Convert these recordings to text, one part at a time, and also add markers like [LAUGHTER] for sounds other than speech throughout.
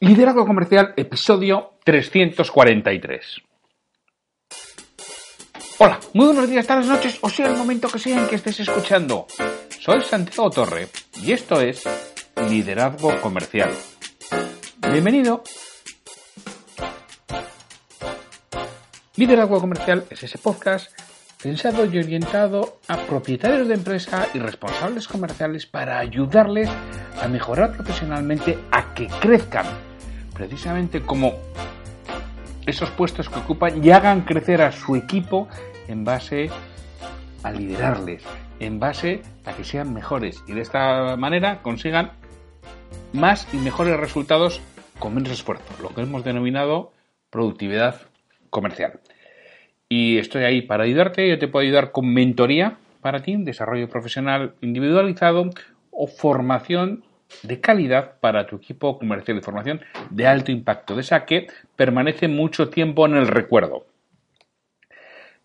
Liderazgo Comercial, episodio 343. Hola, muy buenos días, tardes, noches, o sea el momento que sea en que estés escuchando. Soy Santiago Torre y esto es Liderazgo Comercial. Bienvenido. Liderazgo Comercial es ese podcast pensado y orientado a propietarios de empresa y responsables comerciales para ayudarles a mejorar profesionalmente, a que crezcan precisamente como esos puestos que ocupan y hagan crecer a su equipo en base a liderarles, en base a que sean mejores y de esta manera consigan más y mejores resultados con menos esfuerzo, lo que hemos denominado productividad comercial. Y estoy ahí para ayudarte, yo te puedo ayudar con mentoría para ti, desarrollo profesional individualizado o formación de calidad para tu equipo comercial de formación de alto impacto, de esa que permanece mucho tiempo en el recuerdo.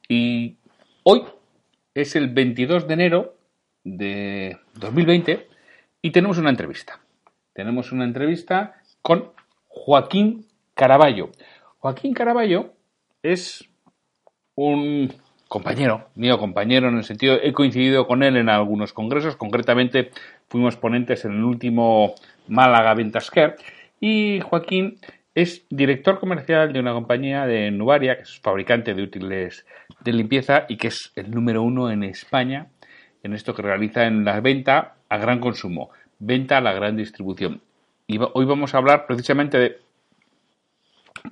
Y hoy es el 22 de enero de 2020 y tenemos una entrevista. Tenemos una entrevista con Joaquín Caraballo. Joaquín Caraballo es un compañero, mío compañero en el sentido, he coincidido con él en algunos congresos, concretamente fuimos ponentes en el último Málaga Ventasquer y Joaquín es director comercial de una compañía de Nubaria, que es fabricante de útiles de limpieza y que es el número uno en España en esto que realiza en la venta a gran consumo, venta a la gran distribución. Y hoy vamos a hablar precisamente de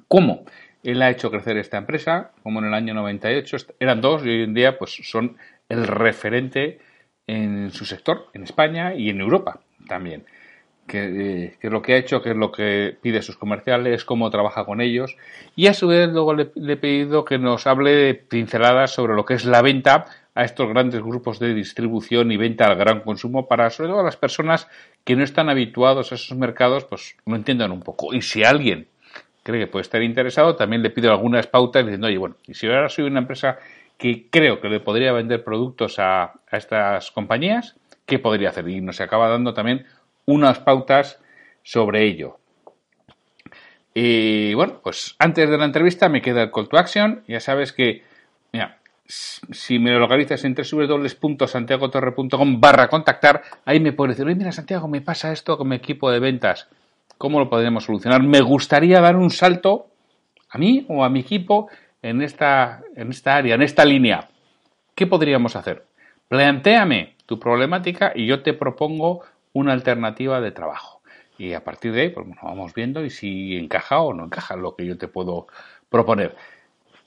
cómo él ha hecho crecer esta empresa, como en el año 98 eran dos y hoy en día pues son el referente en su sector, en España y en Europa también. Que, es lo que ha hecho, que es lo que pide a sus comerciales, cómo trabaja con ellos. Y a su vez luego le, he pedido que nos hable de pinceladas sobre lo que es la venta a estos grandes grupos de distribución y venta al gran consumo para sobre todo las personas que no están habituados a esos mercados, pues lo entiendan un poco. Y si alguien cree que puede estar interesado, también le pido algunas pautas diciendo, oye, bueno, y si ahora soy una empresa que creo que le podría vender productos a, estas compañías, ¿qué podría hacer? Y nos acaba dando también unas pautas sobre ello. Y bueno, pues antes de la entrevista me queda el call to action. Ya sabes que, mira, si me lo localizas en www.santiagotorre.com barra contactar, ahí me puedes decir, oye, mira Santiago, me pasa esto con mi equipo de ventas. ¿Cómo lo podemos solucionar? Me gustaría dar un salto a mí o a mi equipo en esta, en esta área, en esta línea. ¿Qué podríamos hacer? Plantéame tu problemática y yo te propongo una alternativa de trabajo. Y a partir de ahí, pues vamos viendo y si encaja o no encaja lo que yo te puedo proponer.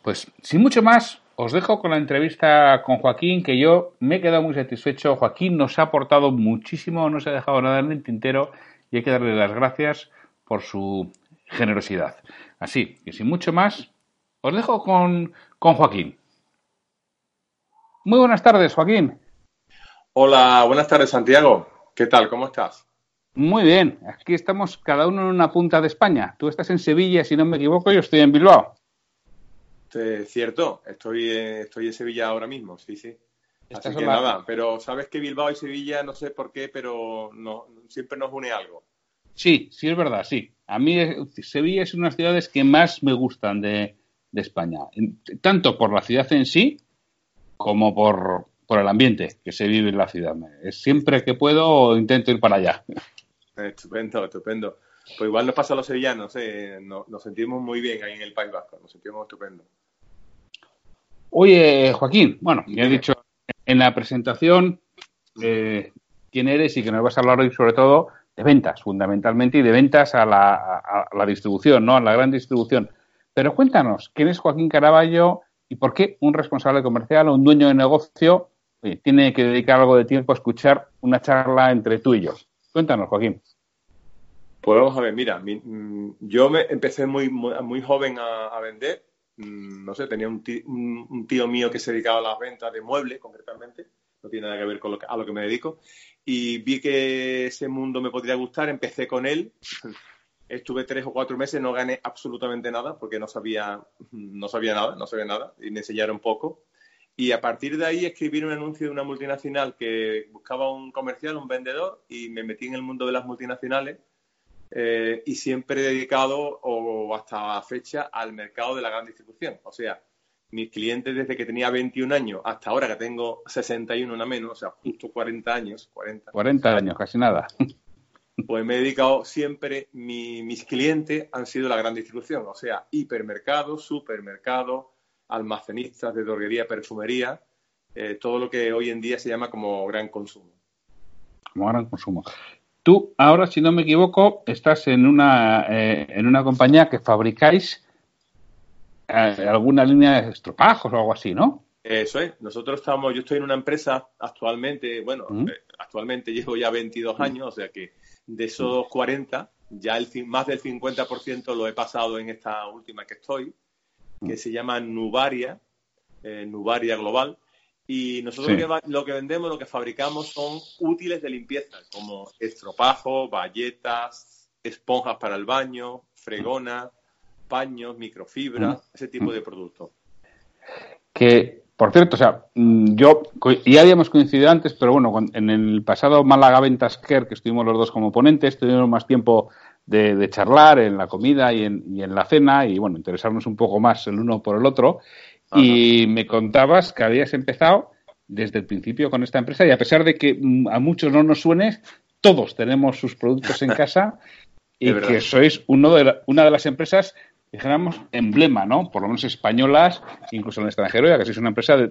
Pues sin mucho más, os dejo con la entrevista con Joaquín, que yo me he quedado muy satisfecho. Joaquín nos ha aportado muchísimo, no se ha dejado nada en el tintero y hay que darle las gracias por su generosidad. Así, y sin mucho más, os dejo con, Joaquín. Muy buenas tardes, Joaquín. Hola, buenas tardes, Santiago. ¿Qué tal? ¿Cómo estás? Muy bien. Aquí estamos cada uno en una punta de España. Tú estás en Sevilla, si no me equivoco, yo estoy en Bilbao. cierto, estoy, estoy en Sevilla ahora mismo, sí, sí. Así que nada, pero sabes que Bilbao y Sevilla, no sé por qué, pero no, siempre nos une algo. Sí, sí es verdad, sí. A mí Sevilla es una de las ciudades que más me gustan de, España, tanto por la ciudad en sí como por, el ambiente que se vive en la ciudad. Siempre que puedo intento ir para allá. [LAUGHS] Estupendo, estupendo. Pues igual nos pasa a los sevillanos, ¿eh? nos, nos, sentimos muy bien ahí en el País Vasco, nos sentimos estupendo. Oye, Joaquín, bueno, ya he dicho en la presentación eh, quién eres y que nos vas a hablar hoy sobre todo de ventas, fundamentalmente, y de ventas a la, distribución, ¿no? A la gran distribución. Pero cuéntanos, ¿quién es Joaquín Caraballo y por qué un responsable comercial o un dueño de negocio tiene que dedicar algo de tiempo a escuchar una charla entre tú y yo? Cuéntanos, Joaquín. Pues vamos a ver, mira, mm, yo me empecé muy, muy, joven a, vender. Mm, no sé, tenía un tío, mío que se dedicaba a las ventas de muebles, concretamente. No tiene nada que ver con lo a lo que me dedico. Y vi que ese mundo me podría gustar. Empecé con él. [LAUGHS] Estuve tres o cuatro meses, no gané absolutamente nada porque no sabía, no sabía nada, no sabía nada y me enseñaron poco. Y a partir de ahí escribí un anuncio de una multinacional que buscaba un comercial, un vendedor, y me metí en el mundo de las multinacionales eh, y siempre he dedicado, o hasta la fecha, al mercado de la gran distribución. O sea, mis clientes desde que tenía 21 años hasta ahora que tengo 61 una menos, o sea, justo 40 años. 40, 40 años, casi nada. [LAUGHS] Pues me he dedicado siempre, mis clientes han sido la gran distribución, o sea, hipermercados, supermercados, almacenistas de droguería, perfumería, eh, todo lo que hoy en día se llama como gran consumo. Como gran consumo. Tú ahora, si no me equivoco, estás en una, eh, en una compañía que fabricáis eh, alguna línea de estropajos o algo así, ¿no? Eso es. Nosotros estamos, yo estoy en una empresa actualmente, bueno, eh, actualmente llevo ya 22 años, o sea que de esos 40, ya el, más del 50% lo he pasado en esta última que estoy, que se llama Nubaria, Nubaria Global, y nosotros lo que vendemos, lo que fabricamos son útiles de limpieza, como estropajo, bayetas, esponjas para el baño, fregona, paños, microfibra, ese tipo de productos. Que, por cierto, o sea, mm, yo, ya habíamos coincidido antes, pero bueno, en el pasado Málaga Ventas Care, que estuvimos los dos como ponentes, tuvimos más tiempo de, charlar en la comida y en, y en, la cena y, bueno, interesarnos un poco más el uno por el otro. Y me contabas que habías empezado desde el principio con esta empresa y a pesar de que mm, a muchos no nos suene, todos tenemos sus productos en [LAUGHS] casa y que sois uno de una de las empresas, dijéramos, emblema, ¿no? Por lo menos españolas, incluso en el extranjero, ya que sois una empresa de,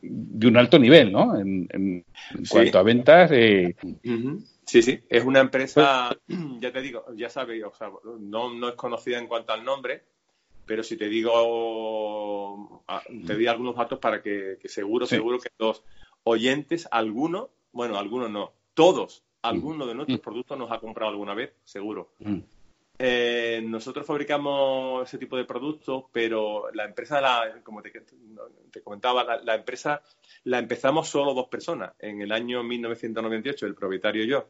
de, un alto nivel, ¿no? En, cuanto a ventas. Eh... Sí, sí, es una empresa, [CLEARS THROAT] ya te digo, ya sabéis, o sea, no, no es conocida en cuanto al nombre, pero si te digo, ah, te di algunos datos para que, seguro, seguro que los oyentes, algunos, bueno, algunos no, todos, algunos de nuestros productos nos ha comprado alguna vez, seguro. Eh, nosotros fabricamos ese tipo de productos, pero la empresa, la, como te, comentaba, la, empresa la empezamos solo dos personas en el año 1998, el propietario y yo,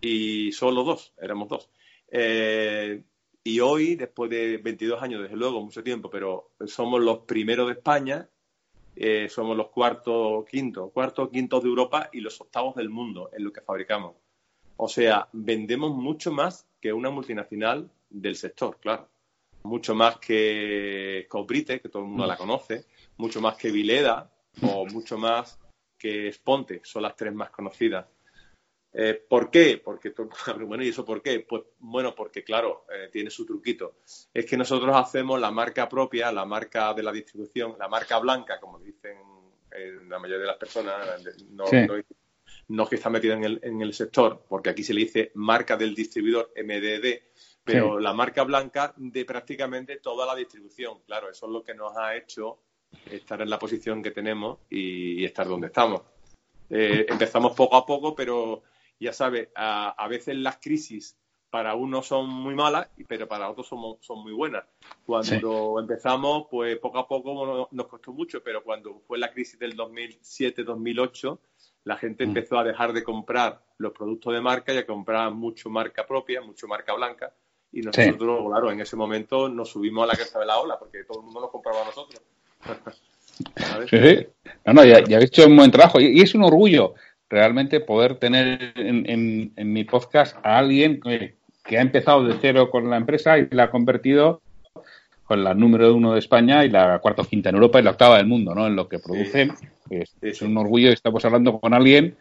y solo dos, éramos dos. Eh, y hoy, después de 22 años, desde luego, mucho tiempo, pero somos los primeros de España, eh, somos los cuartos, quintos, cuartos, quintos de Europa y los octavos del mundo en lo que fabricamos. O sea, vendemos mucho más que una multinacional del sector, claro. Mucho más que Cobrite, que todo el mundo la conoce, mucho más que Vileda o mucho más que Sponte, son las tres más conocidas. Eh, ¿Por qué? Porque, [LAUGHS] bueno, ¿y eso por qué? Pues bueno, porque claro, eh, tiene su truquito. Es que nosotros hacemos la marca propia, la marca de la distribución, la marca blanca, como dicen eh, la mayoría de las personas, no, no, que está metida en el, en el, sector, porque aquí se le dice marca del distribuidor MDD, pero la marca blanca de prácticamente toda la distribución. Claro, eso es lo que nos ha hecho estar en la posición que tenemos y, estar donde estamos. empezamos poco a poco, pero ya sabes, a, veces las crisis para unos son muy malas, pero para otros son, son muy buenas. Cuando empezamos, pues poco a poco nos costó mucho, pero cuando fue la crisis del 2007-2008, la gente mm. empezó a dejar de comprar los productos de marca y a comprar mucho marca propia, mucho marca blanca. Y nosotros, claro, en ese momento nos subimos a la cresta de la ola, porque todo el mundo nos compraba a nosotros. [LAUGHS] sí, sí. No, no, ya, ya habéis hecho un buen trabajo. y es un orgullo realmente poder tener en, en, mi podcast a alguien que, ha empezado de cero con la empresa y la ha convertido con la número uno de España y la cuarta o quinta en Europa y la octava del mundo, ¿no? En lo que producen. Es, un orgullo. Estamos hablando con alguien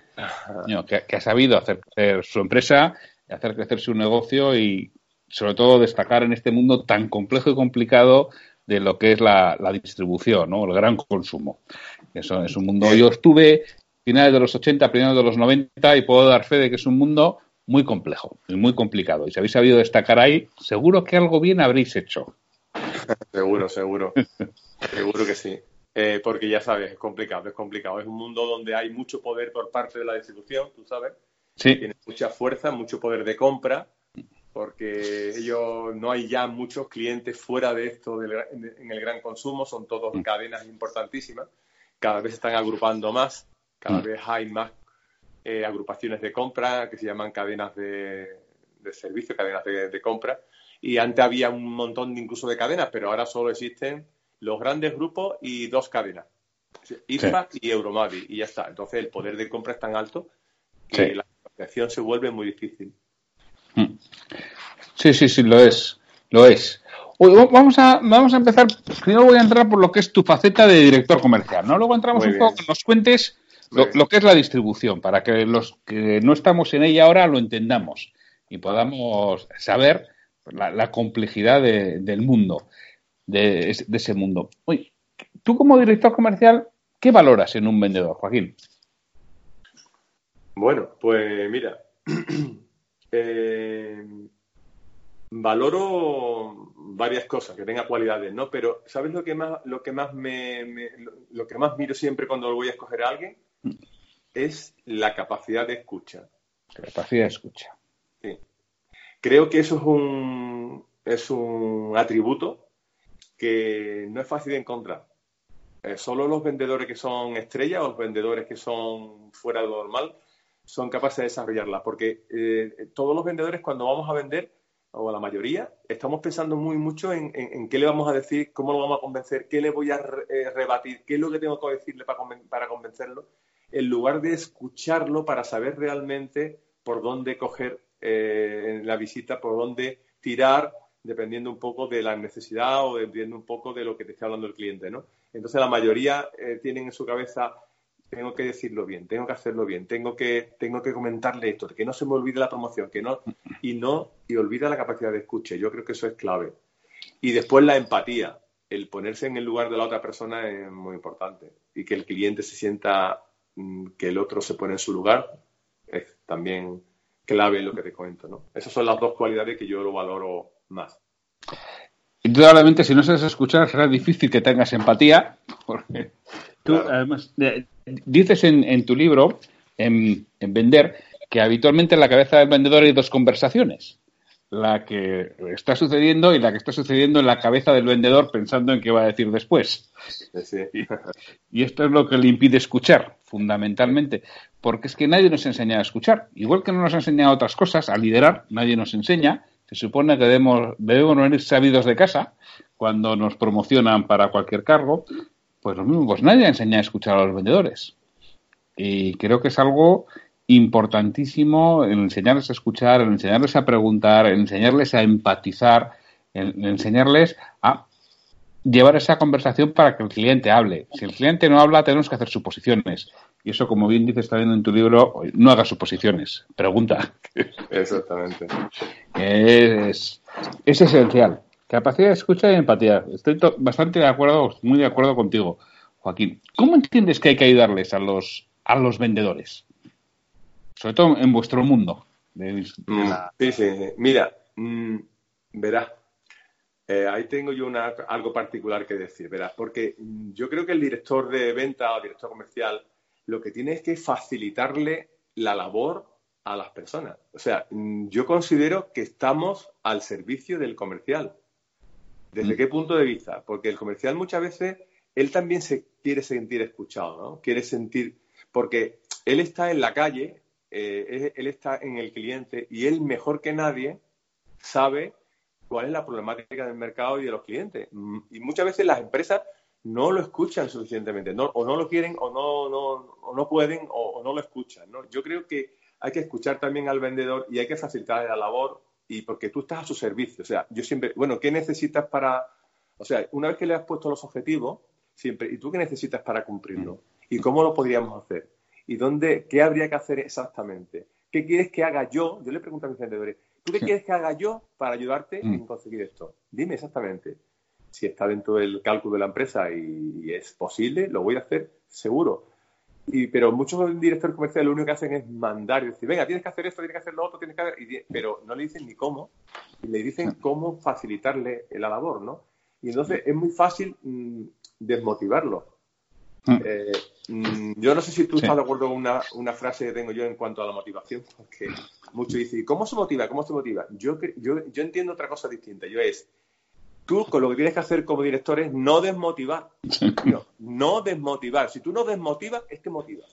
que, ha sabido hacer crecer su empresa, hacer crecer su negocio y, sobre todo, destacar en este mundo tan complejo y complicado de lo que es la, la distribución, ¿no? El gran consumo. Eso es un mundo. Yo estuve finales de los 80, primeros de los 90 y puedo dar fe de que es un mundo muy complejo y muy complicado. Y si habéis sabido destacar ahí, seguro que algo bien habréis hecho. [LAUGHS] seguro, seguro. seguro que sí. Eh, porque ya sabes, es complicado, es complicado. Es un mundo donde hay mucho poder por parte de la distribución, tú sabes. Sí. Tiene mucha fuerza, mucho poder de compra porque ellos no hay ya muchos clientes fuera de esto en el gran consumo, son todos mm. cadenas importantísimas, cada vez se están agrupando más, cada mm. vez hay más eh, agrupaciones de compra que se llaman cadenas de, servicio, cadenas de, compra, y antes había un montón incluso de cadenas, pero ahora solo existen los grandes grupos y dos cadenas, IFA y Euromadi, y ya está. Entonces el poder de compra es tan alto que la negociación se vuelve muy difícil. Mm. Sí, sí, sí, lo es. Lo es. vamos, a, vamos a empezar. Primero voy a entrar por lo que es tu faceta de director comercial, ¿no? Luego entramos un poco, nos cuentes lo, que es la distribución, para que los que no estamos en ella ahora lo entendamos y podamos saber la, complejidad del mundo, de, ese mundo. Oye, tú como director comercial, ¿qué valoras en un vendedor, Joaquín? Bueno, pues mira, [CLEARS THROAT] eh, valoro varias cosas, que tenga cualidades, ¿no? Pero ¿sabes lo que más, lo que más me, lo que más miro siempre cuando voy a escoger a alguien? Es la capacidad de escucha. Capacidad de escucha. Sí. Creo que eso es un, es un atributo que no es fácil de encontrar. Eh, solo los vendedores que son estrellas o los vendedores que son fuera de lo normal son capaces de desarrollarla. Porque eh, todos los vendedores cuando vamos a vender, o la mayoría, estamos pensando muy mucho en, qué le vamos a decir, cómo lo vamos a convencer, qué le voy a eh, rebatir, qué es lo que tengo que decirle para, para convencerlo, en lugar de escucharlo para saber realmente por dónde coger en la visita, por dónde tirar, dependiendo un poco de la necesidad o dependiendo un poco de lo que te está hablando el cliente, ¿no? Entonces la mayoría tienen en su cabeza tengo que decirlo bien, tengo que hacerlo bien, tengo que, tengo que comentarle esto, que no se me olvide la promoción, que no, y no, y olvida la capacidad de escucha. Yo creo que eso es clave. Y después la empatía, el ponerse en el lugar de la otra persona es muy importante. Y que el cliente se sienta mm, que el otro se pone en su lugar es también clave lo que te comento, ¿no? Esas son las dos cualidades que yo lo valoro más. Indudablemente, si no sabes escuchar, será difícil que tengas empatía, porque tú, además, dices en, tu libro, en, Vender, que habitualmente en la cabeza del vendedor hay dos conversaciones. La que está sucediendo y la que está sucediendo en la cabeza del vendedor pensando en qué va a decir después. Y, esto es lo que le impide escuchar, fundamentalmente. Porque es que nadie nos enseña a escuchar. Igual que no nos ha enseñado otras cosas, a liderar, nadie nos enseña. Se supone que debemos, debemos venir sabidos de casa cuando nos promocionan para cualquier cargo. Pues lo mismo, pues nadie enseña a escuchar a los vendedores. Y creo que es algo importantísimo en enseñarles a escuchar, en enseñarles a preguntar, en enseñarles a empatizar, en, enseñarles a llevar esa conversación para que el cliente hable. Si el cliente no habla, tenemos que hacer suposiciones. Y eso, como bien dices también en tu libro, no hagas suposiciones, pregunta. [LAUGHS] Exactamente. Es, es esencial. Capacidad de escucha y empatía. Estoy bastante de acuerdo, muy de acuerdo contigo, Joaquín. ¿Cómo entiendes que hay que ayudarles a los, a los vendedores? Sobre todo en vuestro mundo. Mm, sí, sí. Mira, mm, verás, eh, ahí tengo yo una, algo particular que decir, verás, porque mm, yo creo que el director de venta o director comercial lo que tiene es que facilitarle la labor a las personas. O sea, yo considero que estamos al servicio del comercial. ¿Desde mm. qué punto de vista? Porque el comercial muchas veces, él también se quiere sentir escuchado, ¿no? Quiere sentir, porque él está en la calle, eh, él está en el cliente y él mejor que nadie sabe cuál es la problemática del mercado y de los clientes. Mm, y muchas veces las empresas no lo escuchan suficientemente, o no lo quieren, o no, no, no pueden, o, no lo escuchan. ¿no? Yo creo que hay que escuchar también al vendedor y hay que facilitarle la labor y porque tú estás a su servicio. O sea, yo siempre, bueno, ¿qué necesitas para, o sea, una vez que le has puesto los objetivos, siempre, ¿y tú qué necesitas para cumplirlo? Mm. ¿Y cómo lo podríamos hacer? ¿Y dónde, qué habría que hacer exactamente? ¿Qué quieres que haga yo? Yo le pregunto a mis vendedores, ¿tú qué quieres que haga yo para ayudarte mm. en conseguir esto? Dime exactamente. Si está dentro del cálculo de la empresa y es posible, lo voy a hacer seguro. Y, pero muchos directores comerciales lo único que hacen es mandar y decir, venga, tienes que hacer esto, tienes que hacer lo otro, tienes que hacer... pero no le dicen ni cómo, le dicen cómo facilitarle la labor, ¿no? Y entonces es muy fácil mm, desmotivarlo. Mm. Eh, mm, yo no sé si tú estás de acuerdo con una, una, frase que tengo yo en cuanto a la motivación, porque muchos dicen, ¿cómo se motiva? ¿Cómo se motiva? Yo, yo, yo entiendo otra cosa distinta. Yo es, tú con lo que tienes que hacer como director es no desmotivar. No, no desmotivar. Si tú no desmotivas, es que motivas.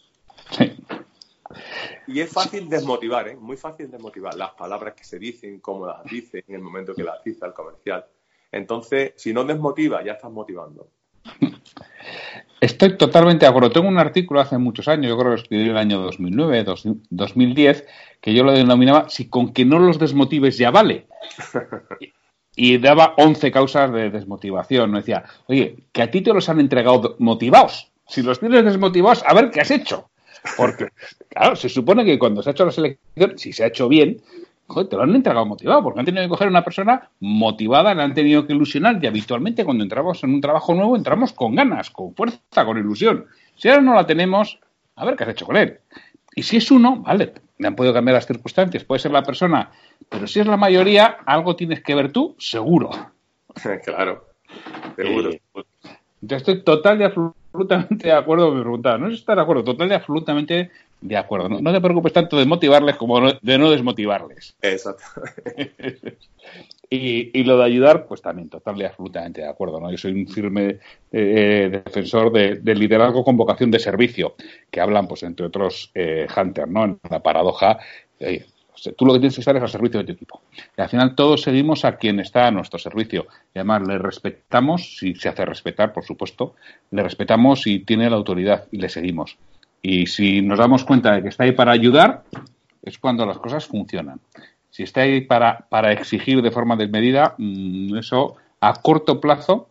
Y es fácil desmotivar, ¿eh? Muy fácil desmotivar. Las palabras que se dicen, cómo las dicen, en el momento que las dice el comercial. Entonces, si no desmotiva, ya estás motivando. Estoy totalmente de acuerdo. Tengo un artículo hace muchos años, yo creo que lo escribí en el año 2009, 2010, que yo lo denominaba si con que no los desmotives ya vale. [LAUGHS] Y daba 11 causas de desmotivación. No decía, oye, que a ti te los han entregado motivados. Si los tienes desmotivados, a ver qué has hecho. Porque, [LAUGHS] claro, se supone que cuando se ha hecho la selección, si se ha hecho bien, te lo han entregado motivado, porque han tenido que coger a una persona motivada, le han tenido que ilusionar y habitualmente cuando entramos en un trabajo nuevo entramos con ganas, con fuerza, con ilusión. Si ahora no la tenemos, a ver qué has hecho con él. Y si es uno, vale, me han podido cambiar las circunstancias, puede ser la persona, pero si es la mayoría, algo tienes que ver tú, seguro. [LAUGHS] claro, seguro. Eh, yo estoy total y absolutamente de acuerdo con mi pregunta. No es estar de acuerdo, total y absolutamente de acuerdo. No, te preocupes tanto de motivarles como de no desmotivarles. Exacto. [LAUGHS] y, lo de ayudar, pues también, total y absolutamente de acuerdo. ¿no? Yo soy un firme eh, defensor del liderazgo con vocación de servicio, que hablan, pues, entre otros, eh, Hunter, ¿no? En la paradoja. Eh, tú lo que tienes que estar es al servicio de tu equipo. Y al final todos seguimos a quien está a nuestro servicio. Y además le respetamos, si se hace respetar, por supuesto, le respetamos y tiene la autoridad y le seguimos. Y si nos damos cuenta de que está ahí para ayudar, es cuando las cosas funcionan. Si está ahí para, para exigir de forma desmedida, mm, eso a corto plazo,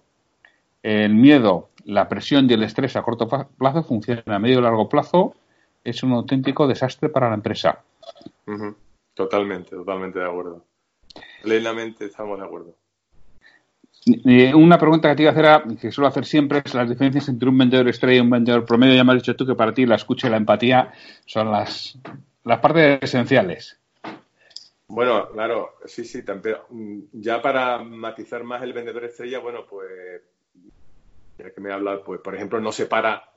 el miedo, la presión y el estrés a corto plazo funcionan. A medio y largo plazo es un auténtico desastre para la empresa. Totalmente, totalmente de acuerdo. Plenamente estamos de acuerdo. Una pregunta que te iba a hacer, que suelo hacer siempre, es las diferencias entre un vendedor estrella y un vendedor promedio. Ya me has dicho tú que para ti la escucha y la empatía son las, las partes esenciales. Bueno, claro, sí, sí, pero ya para matizar más el vendedor estrella, bueno, pues ya que me habla, pues por ejemplo, no se para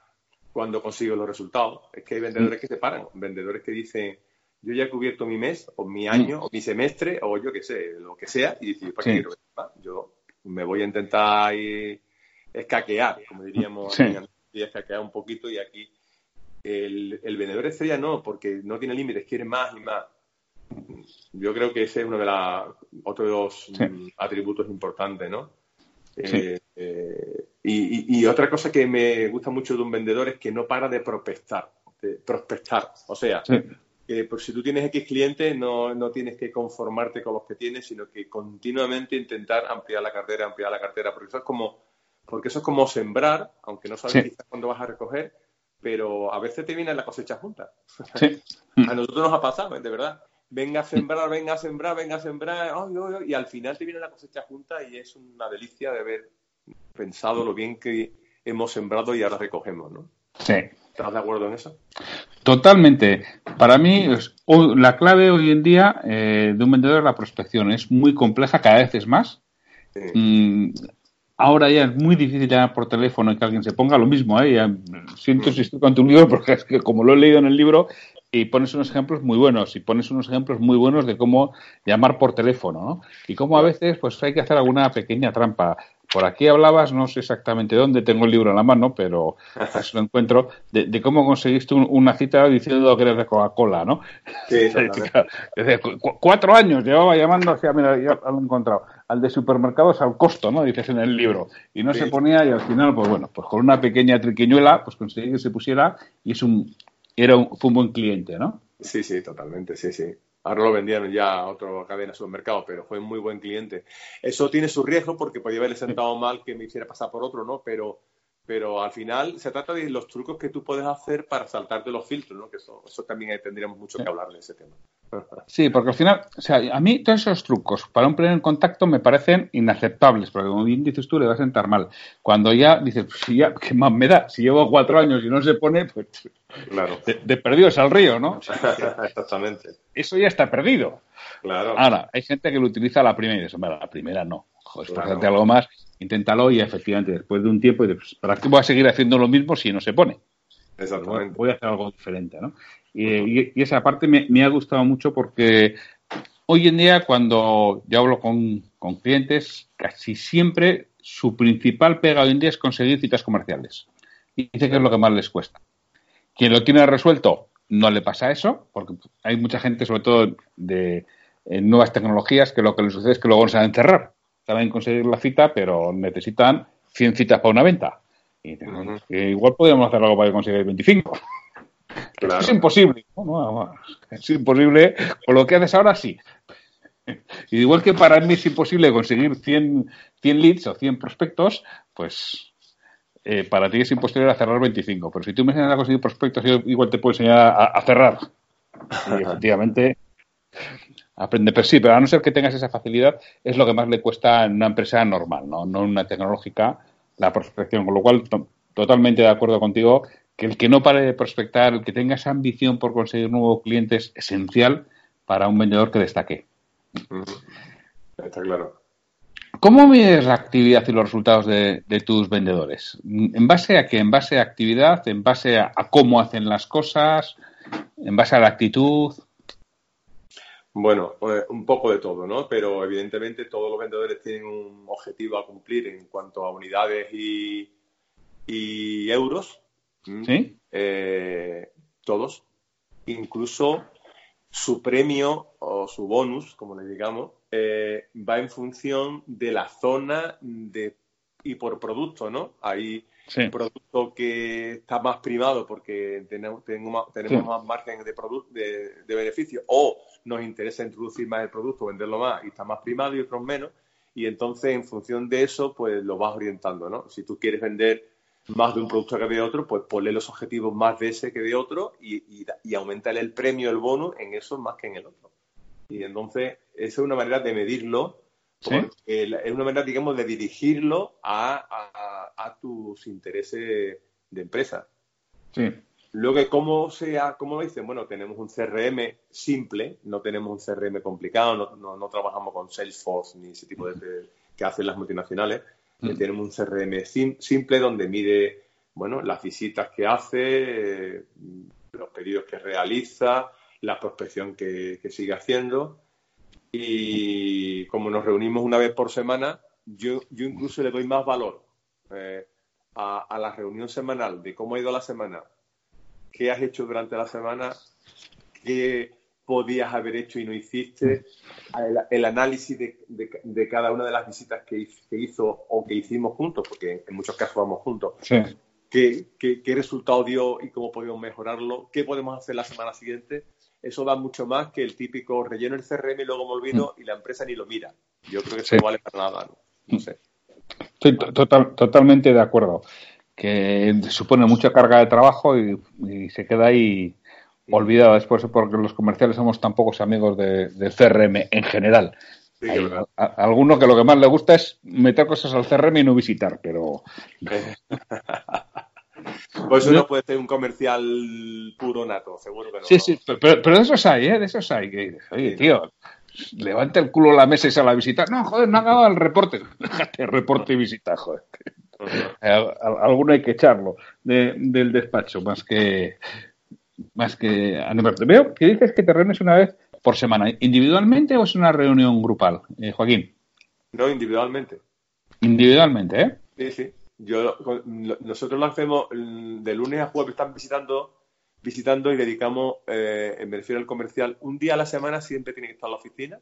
cuando consigue los resultados. Es que hay vendedores que se paran, vendedores que dicen, yo ya he cubierto mi mes, o mi año, o mi semestre, o yo qué sé, lo que sea, y decir, ¿para qué quiero Yo me voy a intentar escaquear, como diríamos, sí. escaquear un poquito, y aquí el, el vendedor estrella no, porque no tiene límites, quiere más y más. Yo creo que ese es uno de los otros mm, atributos importantes, ¿no? Eh, eh, y, y, otra cosa que me gusta mucho de un vendedor es que no para de prospectar, de prospectar. O sea, que por si tú tienes X clientes no, no, tienes que conformarte con los que tienes, sino que continuamente intentar ampliar la cartera, ampliar la cartera, porque eso es como, porque eso es como sembrar, aunque no sabes quizás cuándo vas a recoger, pero a veces te viene la cosecha junta. [LAUGHS] a nosotros nos ha pasado, de verdad. Venga a sembrar, venga a sembrar, venga a sembrar, y al final te viene la cosecha junta y es una delicia de haber pensado lo bien que hemos sembrado y ahora recogemos, ¿no? Sí. ¿Estás de acuerdo en eso? Totalmente. Para mí, la clave hoy en día eh, de un vendedor es la prospección. Es muy compleja, cada vez es más. Mm, ahora ya es muy difícil llamar por teléfono y que alguien se ponga lo mismo. ¿eh? siento si estoy con tu libro porque es que como lo he leído en el libro y pones unos ejemplos muy buenos y pones unos ejemplos muy buenos de cómo llamar por teléfono ¿no? y cómo a veces pues hay que hacer alguna pequeña trampa por aquí hablabas, no sé exactamente dónde, tengo el libro en la mano, pero [LAUGHS] lo encuentro, de, cómo conseguiste una cita diciendo que eres de Coca-Cola, ¿no? Sí, [LAUGHS] Desde cuatro años llevaba llamando hacia, mira, ya lo he encontrado, al de supermercados al costo, ¿no? Dices en el libro. Y no se ponía y al final, pues bueno, pues con una pequeña triquiñuela, pues conseguí que se pusiera y es un, era un, fue un buen cliente, ¿no? Sí, sí, totalmente, sí, sí. Ahora lo vendieron ya a otra cadena de supermercado, pero fue un muy buen cliente. Eso tiene su riesgo porque podía haberle sentado mal que me hiciera pasar por otro, ¿no? Pero pero al final se trata de los trucos que tú puedes hacer para saltarte los filtros, ¿no? Que eso, eso también tendríamos mucho que hablar de ese tema. Sí, porque al final, o sea, a mí todos esos trucos para un primer contacto me parecen inaceptables, porque como bien dices tú, le va a sentar mal. Cuando ya dices, pues ya, ¿qué más me da? Si llevo cuatro años y no se pone, pues claro. de, perdido es al río, ¿no? [LAUGHS] Exactamente. Eso ya está perdido. Claro. Ahora, hay gente que lo utiliza la primera y dice, la primera no. Joder, claro. algo más inténtalo y efectivamente después de un tiempo, pues, ¿para qué voy a seguir haciendo lo mismo si no se pone? Exactamente. Voy a hacer algo diferente, ¿no? Y, esa parte me, ha gustado mucho porque hoy en día cuando yo hablo con, clientes, casi siempre su principal pega hoy en día es conseguir citas comerciales. Y dice que es lo que más les cuesta. Quien lo tiene resuelto no le pasa eso, porque hay mucha gente, sobre todo de nuevas tecnologías, que lo que les sucede es que luego no saben cerrar. Saben conseguir la cita, pero necesitan 100 citas para una venta. Y igual podríamos hacer algo para conseguir 25. Es imposible. es imposible. Con lo que haces ahora, sí. Y igual que para mí es imposible conseguir 100, 100 leads o 100 prospectos, pues eh, para ti es imposible cerrar 25. Pero si tú me enseñas a conseguir prospectos, yo igual te puedo enseñar a, cerrar. Y efectivamente, aprende. Pero sí, pero a no ser que tengas esa facilidad, es lo que más le cuesta en una empresa normal, no, no en una tecnológica, la prospección. Con lo cual, totalmente de acuerdo contigo que el que no pare de prospectar, el que tenga esa ambición por conseguir nuevos clientes, es esencial para un vendedor que destaque. Está claro. ¿Cómo mides la actividad y los resultados de, tus vendedores? ¿En base a qué? ¿En base a actividad? ¿En base a, cómo hacen las cosas? ¿En base a la actitud? Bueno, pues, un poco de todo, ¿no? Pero evidentemente todos los vendedores tienen un objetivo a cumplir en cuanto a unidades y, y euros ¿Sí? Eh, todos. Incluso su premio o su bonus, como le digamos, eh, va en función de la zona de, y por producto, ¿no? Hay un producto que está más primado porque tenemos, tenemos, más margen de, de, de beneficio o nos interesa introducir más el producto, venderlo más y está más primado y otros menos. Y entonces, en función de eso, pues lo vas orientando, ¿no? Si tú quieres vender más de un producto que de otro, pues ponle los objetivos más de ese que de otro y, y, y aumentarle el premio, el bono en eso más que en el otro. Y entonces, esa es una manera de medirlo, es una manera, digamos, de dirigirlo a, a, tus intereses de empresa. Sí. Luego, ¿cómo, sea, ¿cómo lo dicen? Bueno, tenemos un CRM simple, no tenemos un CRM complicado, no, no, no trabajamos con Salesforce ni ese tipo de que hacen las multinacionales. Mm. Tenemos un CRM simple donde mide bueno, las visitas que hace, eh, los pedidos que realiza, la prospección que, sigue haciendo. Y como nos reunimos una vez por semana, yo, yo incluso le doy más valor eh, a, a, la reunión semanal de cómo ha ido la semana, qué has hecho durante la semana, qué, podías haber hecho y no hiciste, el, análisis de, cada una de las visitas que, hizo o que hicimos juntos, porque en muchos casos vamos juntos, qué, qué, resultado dio y cómo podemos mejorarlo, qué podemos hacer la semana siguiente, eso da mucho más que el típico relleno el CRM y luego me olvido mm. y la empresa ni lo mira. Yo creo que eso no vale para nada, ¿no? sé. Estoy totalmente de acuerdo, que supone mucha carga de trabajo y se queda ahí olvidado después porque los comerciales somos tan pocos amigos de, CRM en general. Hay alguno que lo que más le gusta es meter cosas al CRM y no visitar, pero... [LAUGHS] Pues uno puede ser un comercial puro nato, seguro que no. Sí, sí, pero, de esos hay, ¿eh? De esos hay. Que, oye, tío, levanta el culo a la mesa y sale a visitar. No, joder, no ha acabado el reporte. [LAUGHS] Déjate reporte y visita, joder. Alguno hay que echarlo del despacho, más que más que animarte. Veo que dices que te reúnes una vez por semana. ¿Individualmente o es una reunión grupal, eh, Joaquín? No, individualmente. Individualmente, ¿eh? Sí, sí. Yo, nosotros lo hacemos de lunes a jueves, están visitando visitando y dedicamos, eh, me refiero al comercial, un día a la semana siempre tiene que estar en la oficina.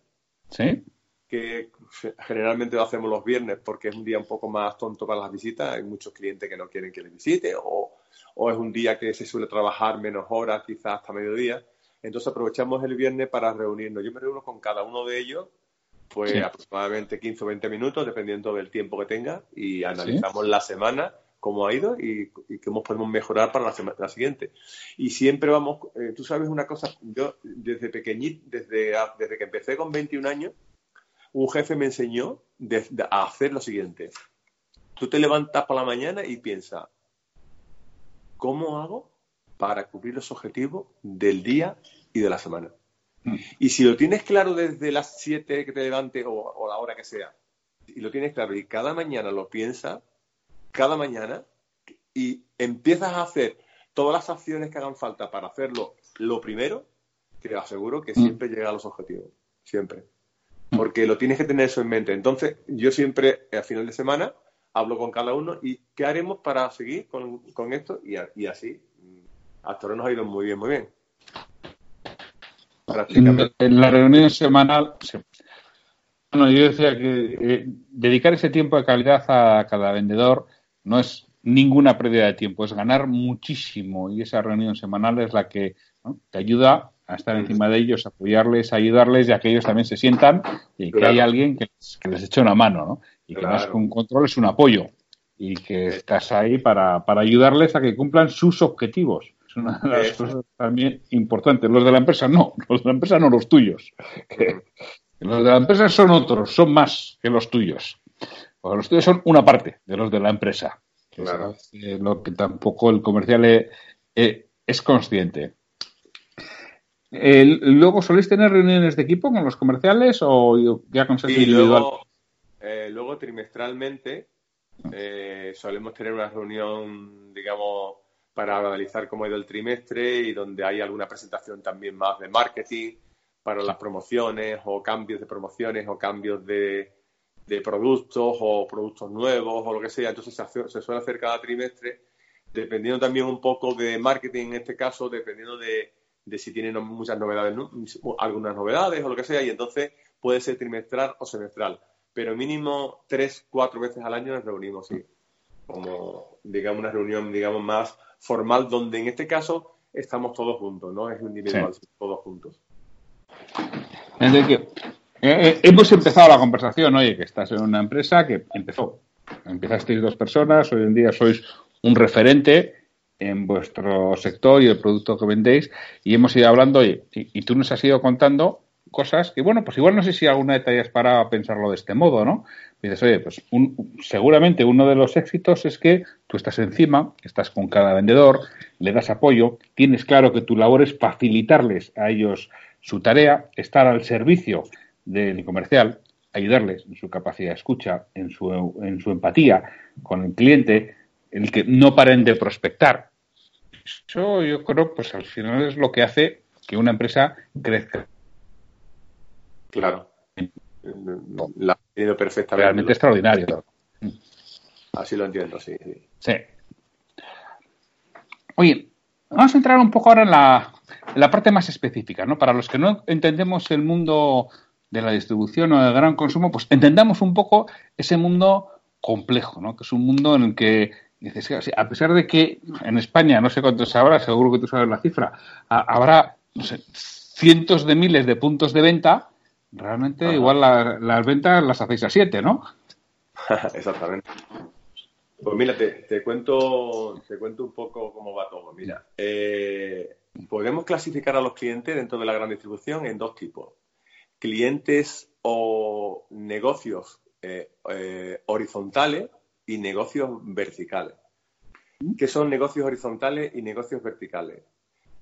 Sí. Que generalmente lo hacemos los viernes porque es un día un poco más tonto para las visitas. Hay muchos clientes que no quieren que les visite o, o es un día que se suele trabajar menos horas, quizás hasta mediodía. Entonces aprovechamos el viernes para reunirnos. Yo me reúno con cada uno de ellos, pues aproximadamente 15 o 20 minutos, dependiendo del tiempo que tenga, y analizamos la semana, cómo ha ido y, cómo podemos mejorar para la, semana, la siguiente. Y siempre vamos, eh, tú sabes una cosa, yo desde pequeñito, desde, desde que empecé con 21 años, un jefe me enseñó a hacer lo siguiente. Tú te levantas por la mañana y piensas, ¿Cómo hago para cubrir los objetivos del día y de la semana? Mm. Y si lo tienes claro desde las 7 que te levantes o, la hora que sea, y lo tienes claro y cada mañana lo piensas, cada mañana, y empiezas a hacer todas las acciones que hagan falta para hacerlo lo primero, te aseguro que siempre llega a los objetivos. Siempre. Porque lo tienes que tener eso en mente. Entonces, yo siempre, al final de semana, hablo con cada uno y qué haremos para seguir con, esto y, y, así. Hasta ahora nos ha ido muy bien, muy bien. En, la reunión semanal, bueno, yo decía que eh, dedicar ese tiempo de calidad a cada vendedor no es ninguna pérdida de tiempo, es ganar muchísimo y esa reunión semanal es la que te ayuda a estar encima de ellos, apoyarles, ayudarles y que ellos también se sientan y que hay alguien que les, eche una mano, ¿no? Y que más que un control es un apoyo y que estás ahí para, para ayudarles a que cumplan sus objetivos. Es una de las cosas también importantes. Los de la empresa no, [LAUGHS] los de la empresa no los tuyos. los de la empresa son otros, son más que los tuyos. Porque los tuyos son una parte de los de la empresa. Claro. Es lo que tampoco el comercial es consciente. ¿Luego soléis tener reuniones de equipo con los comerciales o ya con sí, Luego, eh, luego trimestralmente eh, solemos tener una reunión, digamos, para analizar cómo ha ido el trimestre y donde hay alguna presentación también más de marketing para las promociones o cambios de promociones o cambios de, productos o productos nuevos o lo que sea. Entonces se, suele hacer cada trimestre, dependiendo también un poco de marketing en este caso, dependiendo de, de si tienen muchas novedades, algunas novedades o lo que sea, y entonces puede ser trimestral o semestral. Pero mínimo tres, cuatro veces al año nos reunimos, sí. Como, digamos, una reunión, digamos, más formal, donde en este caso estamos todos juntos, ¿no? Es individual, todos juntos. Enrique, eh, eh, hemos empezado la conversación, oye, que estás en una empresa que empezó. Empezasteis dos personas, hoy en día sois un referente en vuestro sector y el producto que vendéis y hemos ido hablando y, y, tú nos has ido contando cosas que, bueno, pues igual no sé si alguna de ellas para pensarlo de este modo, ¿no? dices, oye, pues seguramente uno de los éxitos es que tú estás encima, estás con cada vendedor, le das apoyo, tienes claro que tu labor es facilitarles a ellos su tarea, estar al servicio del comercial, ayudarles en su capacidad de escucha, en su, en su empatía con el cliente, el que no paren de prospectar. Eso yo creo, pues al final es lo que hace que una empresa crezca. Claro. La ha perfectamente. Realmente extraordinario. Así lo entiendo, sí, sí. Oye, vamos a entrar un poco ahora en la, en la parte más específica, ¿no? Para los que no entendemos el mundo de la distribución o del gran consumo, pues entendamos un poco ese mundo complejo, ¿no? Que es un mundo en el que a pesar de que en España, no sé cuántos habrá, seguro que tú sabes la cifra, habrá cientos de miles de puntos de venta, realmente igual las ventas las hacéis a siete, ¿no? [LAUGHS] Exactamente. Pues mira, te, cuento, te cuento un poco cómo va todo. Mira, eh, podemos clasificar a los clientes dentro de la gran distribución en dos tipos. Clientes o negocios eh, eh, horizontales y negocios verticales. ¿Qué son negocios horizontales y negocios verticales?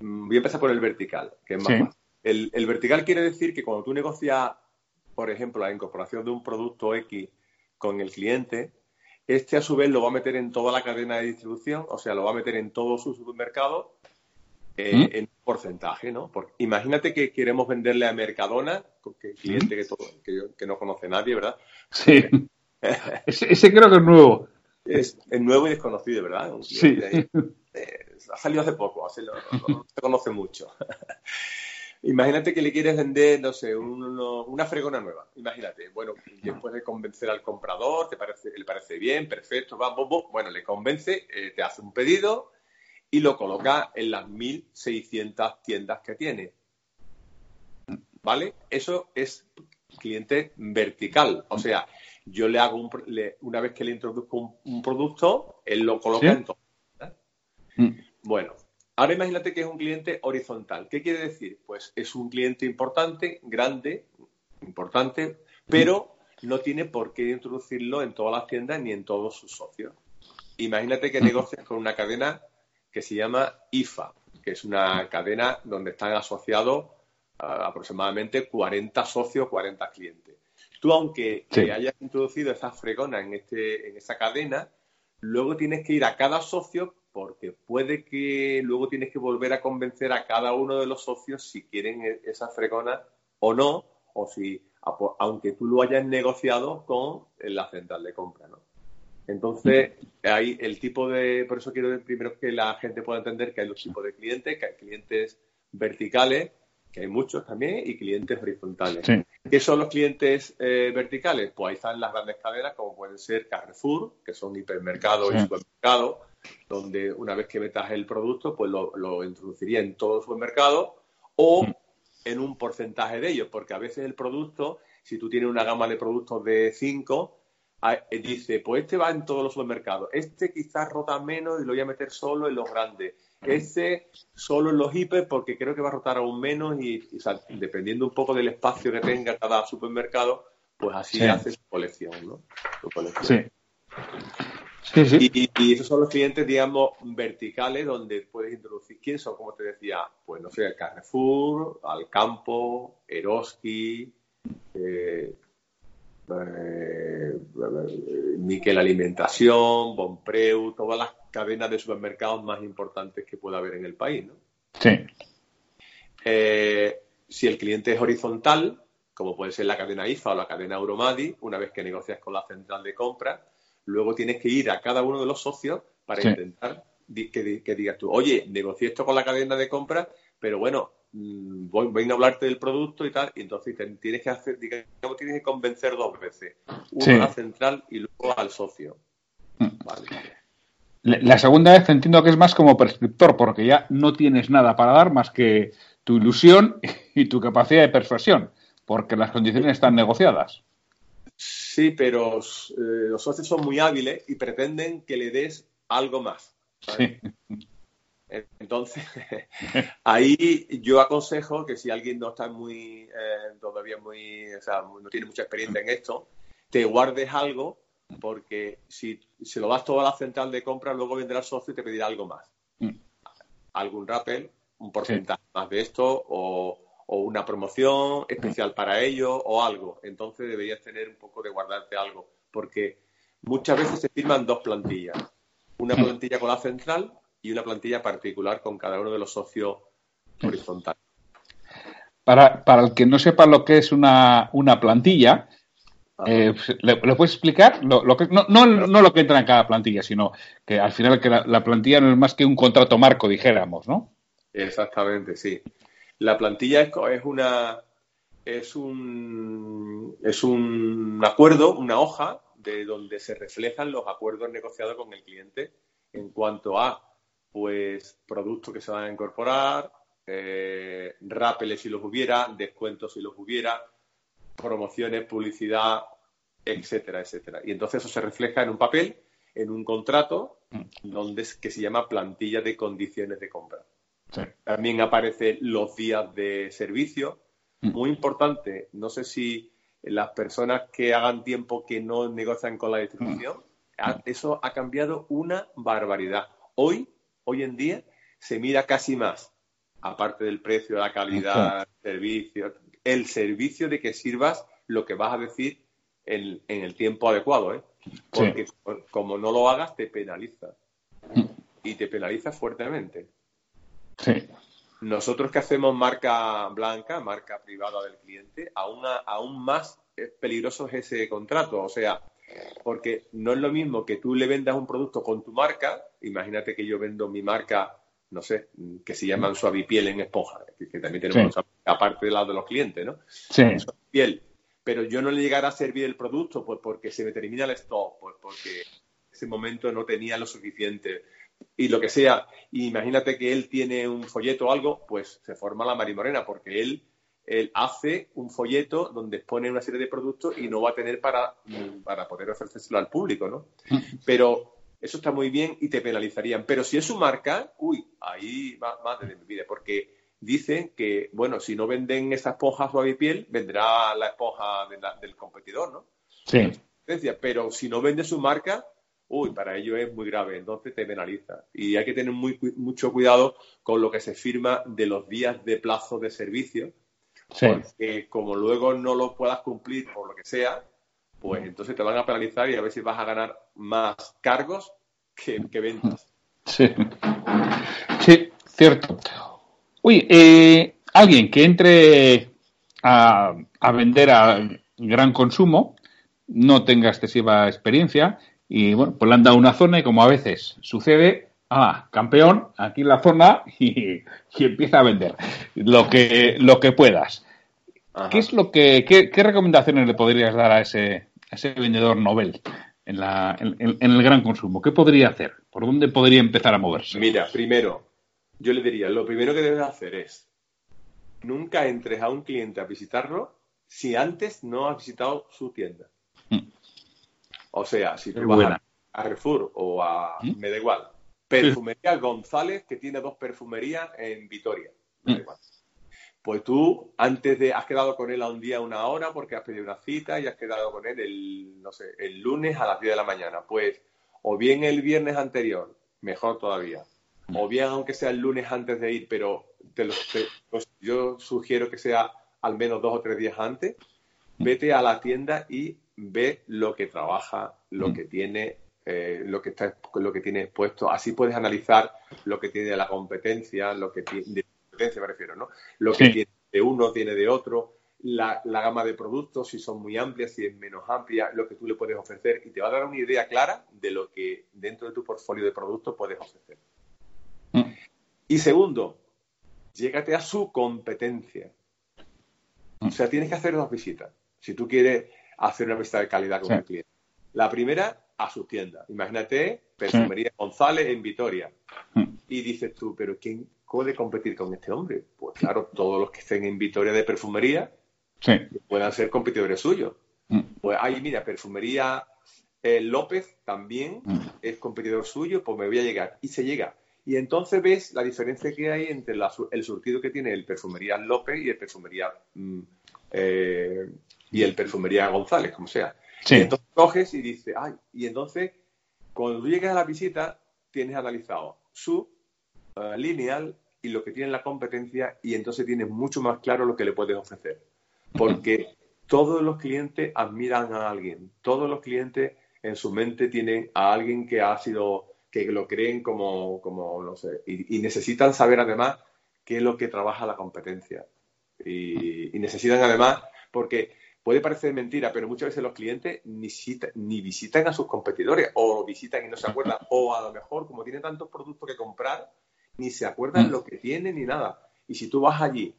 Mm, voy a empezar por el vertical, que es más El, el, vertical quiere decir que cuando tú negocias, por ejemplo, la incorporación de un producto X con el cliente, este a su vez lo va a meter en toda la cadena de distribución, o sea, lo va a meter en todos sus supermercados eh, ¿Mm? en porcentaje, ¿no? Porque imagínate que queremos venderle a Mercadona, que cliente que, todo, que, que, no conoce nadie, ¿verdad? Sí. [LAUGHS] ese, creo que es nuevo. Es, nuevo y desconocido, ¿verdad? sí. Eh, ha salido hace poco, no, se conoce mucho. Imagínate que le quieres vender, no sé, una fregona nueva. Imagínate, bueno, después de convencer al comprador, te parece, le parece bien, perfecto, va, bueno, le convence, eh, te hace un pedido y lo coloca en las 1.600 tiendas que tiene. ¿Vale? Eso es cliente vertical. O sea, yo le hago un, una vez que le introduzco un, producto, él lo coloca en todo. Mm. Bueno, ahora imagínate que es un cliente horizontal. ¿Qué quiere decir? Pues es un cliente importante, grande, importante, pero no tiene por qué introducirlo en todas las tiendas ni en todos sus socios. Imagínate que negocias con una cadena que se llama IFA, que es una cadena donde están asociados ah, aproximadamente 40 socios, 40 clientes. Tú, aunque hayas introducido esa fregona en, este, en esa cadena, luego tienes que ir a cada socio porque puede que luego tienes que volver a convencer a cada uno de los socios si quieren e-, esa fregona o no, o si, aunque tú lo hayas negociado con la central de compra, ¿no? Entonces, hay el tipo de, por eso quiero primero que la gente pueda entender que hay dos tipos de clientes, que hay clientes verticales, que hay muchos también, y clientes horizontales. ¿Qué son los clientes eh, verticales? Pues ahí están las grandes cadenas, como pueden ser Carrefour, que son hipermercados y supermercados, donde una vez que metas el producto, pues lo, introduciría en todo el supermercado o en un porcentaje de ellos, porque a veces el producto, si tú tienes una gama de productos de 5, eh, dice, pues este va en todos los supermercados, este quizás rota menos y lo voy a meter solo en los grandes, este solo en los hiper porque creo que va a rotar aún menos y, dependiendo un poco del espacio que tenga cada supermercado, pues así hace su colección, ¿no? Sí. Y, esos son los clientes, digamos, verticales donde puedes introducir. ¿Quién son? Como te decía, pues no sé, Carrefour, Alcampo, Eroski, eh, eh, Miquel Alimentación, Bonpreu, todas las cadenas de supermercados más importantes que pueda haber en el país, ¿no? Sí. Eh, si el cliente es horizontal, como puede ser la cadena IFA o la cadena Euromadi, una vez que negocias con la central de compra, luego tienes que ir a cada uno de los socios para intentar que, digas tú, oye, negocié esto con la cadena de compra, pero bueno, mm, voy, a hablarte del producto y tal, y entonces tienes que hacer, digamos, tienes que convencer dos veces, uno a la central y luego al socio. Mm. La segunda vez entiendo que es más como prescriptor, porque ya no tienes nada para dar más que tu ilusión [LAUGHS] y tu capacidad de persuasión, porque las condiciones están negociadas. Sí, pero eh, los socios son muy hábiles y pretenden que le des algo más. Entonces, [LAUGHS] ahí yo aconsejo que si alguien no está muy, eh, todavía muy, o sea, no tiene mucha experiencia en esto, te guardes algo porque si se lo das todo a la central de compra, luego vendrá el socio y te pedirá algo más. Mm. Algún rappel, un porcentaje más de esto o o una promoción especial para ello o algo. Entonces deberías tener un poco de guardarte algo, porque muchas veces se firman dos plantillas. Una plantilla con la central y una plantilla particular con cada uno de los socios horizontales. Para, para el que no sepa lo que es una, una plantilla, eh, ¿le, puedes explicar? Lo, que, no, no, no, lo que entra en cada plantilla, sino que al final que la, la, plantilla no es más que un contrato marco, dijéramos, ¿no? Exactamente, sí. La plantilla es, una es un es un acuerdo, una hoja de donde se reflejan los acuerdos negociados con el cliente en cuanto a pues productos que se van a incorporar, eh, si los hubiera, descuentos si los hubiera, promociones, publicidad, etcétera, etcétera. Y entonces eso se refleja en un papel, en un contrato, mm. donde es, que se llama plantilla de condiciones de compra. También aparecen los días de servicio. Mm. Muy importante, no sé si las personas que hagan tiempo que no negocian con la distribución, mm. eso ha cambiado una barbaridad. Hoy, hoy en día, se mira casi más, aparte del precio, la calidad, el servicio, el servicio de que sirvas lo que vas a decir en, el tiempo adecuado, ¿eh? Porque como no lo hagas, te penaliza. Mm. Y te penaliza fuertemente. Nosotros que hacemos marca blanca, marca privada del cliente, aún, aún más peligroso es ese contrato. O sea, porque no es lo mismo que tú le vendas un producto con tu marca, imagínate que yo vendo mi marca, no sé, que se llaman Suavipiel en esponja, que, también tenemos aparte del lado de los clientes, ¿no? Sí. Piel. Pero yo no le llegara a servir el producto pues porque se me termina el stock, pues porque en ese momento no tenía lo suficiente y lo que sea, imagínate que él tiene un folleto o algo, pues se forma la marimorena, porque él, él hace un folleto donde expone una serie de productos y no va a tener para, para poder ofrecérselo al público, ¿no? Pero eso está muy bien y te penalizarían. Pero si es su marca, uy, ahí va más de mi vida, porque dicen que, bueno, si no venden esa esponja suave piel, vendrá la esponja del competidor, ¿no? Sí. Pero si no vende su marca, uy, para ello es muy grave, entonces te penaliza. Y hay que tener muy, mucho cuidado con lo que se firma de los días de plazo de servicio, porque como luego no lo puedas cumplir por lo que sea, pues entonces te van a penalizar y a ver si vas a ganar más cargos que, ventas. Sí, sí cierto. Uy, eh, alguien que entre a, a vender a gran consumo, no tenga excesiva experiencia y bueno, pues le han dado una zona y como a veces sucede, ah, campeón, aquí en la zona [LAUGHS] y, empieza a vender lo que, lo que puedas. ¿Qué es lo que, qué, recomendaciones le podrías dar a ese, ese vendedor novel en, la, en, el gran consumo? ¿Qué podría hacer? ¿Por dónde podría empezar a moverse? Mira, primero, yo le diría, lo primero que debes hacer es nunca entres a un cliente a visitarlo si antes no has visitado su tienda. Mm. O sea, si tú vas a, Carrefour o a, ¿Mm? me da igual, Perfumería González, que tiene dos perfumerías en Vitoria. Me da mm. igual. Pues tú, antes de, has quedado con él a un día, una hora, porque has pedido una cita y has quedado con él el, no sé, el lunes a las 10 de la mañana. Pues, o bien el viernes anterior, mejor todavía. O bien, aunque sea el lunes antes de ir, pero te lo, pues yo sugiero que sea al menos dos o tres días antes, vete a la tienda y ve lo que trabaja, lo mm. que tiene, eh, lo que está, lo que tiene puesto. Así puedes analizar lo que tiene de la competencia, lo que tiene de competencia me refiero, ¿no? Lo que tiene de uno tiene de otro, la, la, gama de productos, si son muy amplias, si es menos amplia, lo que tú le puedes ofrecer y te va a dar una idea clara de lo que dentro de tu portfolio de productos puedes ofrecer. Mm. Y segundo, llégate a su competencia. O sea, tienes que hacer dos visitas. Si tú quieres hacer una visita de calidad con el cliente. La primera, a su tienda. Imagínate, Perfumería González en Vitoria. Mm. Y dices tú, ¿pero quién puede competir con este hombre? Pues claro, todos los que estén en Vitoria de perfumería puedan ser competidores suyos. Mm. Pues ahí, mira, Perfumería eh, López también mm. es competidor suyo, pues me voy a llegar. Y se llega. Y entonces ves la diferencia que hay entre el surtido que tiene el Perfumería López y el Perfumería eh, y el Perfumería González, como sea. Y entonces coges y dices, ay, y entonces cuando tú llegas a la visita tienes analizado su uh, lineal y lo que tiene la competencia y entonces tienes mucho más claro lo que le puedes ofrecer. Porque todos los clientes admiran a alguien, todos los clientes en su mente tienen a alguien que ha sido, que lo creen como, como no sé, y, necesitan saber además qué es lo que trabaja la competencia. Y, y necesitan además, porque Puede parecer mentira, pero muchas veces los clientes ni, ni visitan a sus competidores o visitan y no se acuerdan. [LAUGHS] O a lo mejor, como tienen tantos productos que comprar, ni se acuerdan mm. lo que tienen ni nada. Y si tú vas allí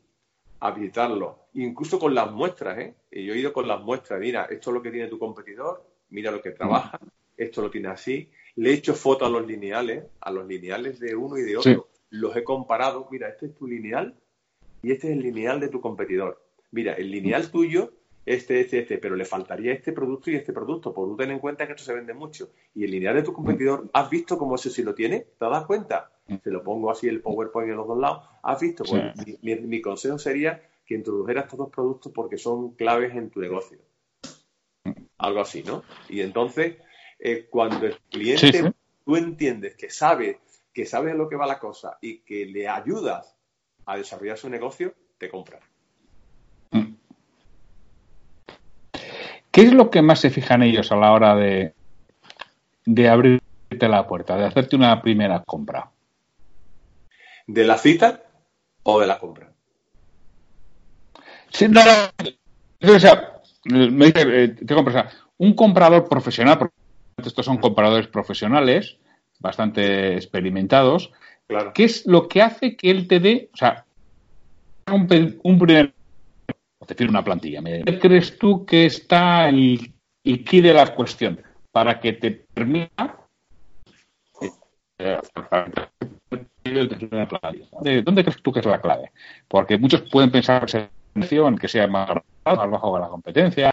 a visitarlo, incluso con las muestras, ¿eh? Yo he ido con las muestras, mira, esto es lo que tiene tu competidor, mira lo que mm. trabaja, esto lo tiene así. Le he hecho fotos a los lineales, a los lineales de uno y de otro. Los he comparado, mira, este es tu lineal y este es el lineal de tu competidor. Mira, el lineal tuyo este, este, este, pero le faltaría este producto y este producto, por ten en cuenta que esto se vende mucho. Y el lineal de tu competidor, ¿has visto cómo ese sí lo tiene? ¿Te das cuenta? Se lo pongo así el PowerPoint en los dos lados. ¿Has visto? Pues mi, consejo sería que introdujeras estos dos productos porque son claves en tu negocio. Algo así, ¿no? Y entonces, eh, cuando el cliente, tú entiendes que sabe, que sabe a lo que va la cosa y que le ayudas a desarrollar su negocio, te compra. ¿Qué es lo que más se fijan ellos a la hora de, de abrirte la puerta, de hacerte una primera compra? ¿De la cita o de la compra? Sí, no, o sea, me dice, eh, te compras, un comprador profesional, porque estos son compradores profesionales, bastante experimentados, claro. ¿qué es lo que hace que él te dé, o sea, un, un primer decir, una plantilla. ¿Qué crees tú que está el, el key de la cuestión para que te permita ¿Dónde crees tú que es la clave? Porque muchos pueden pensar en que sea más, más bajo que la competencia.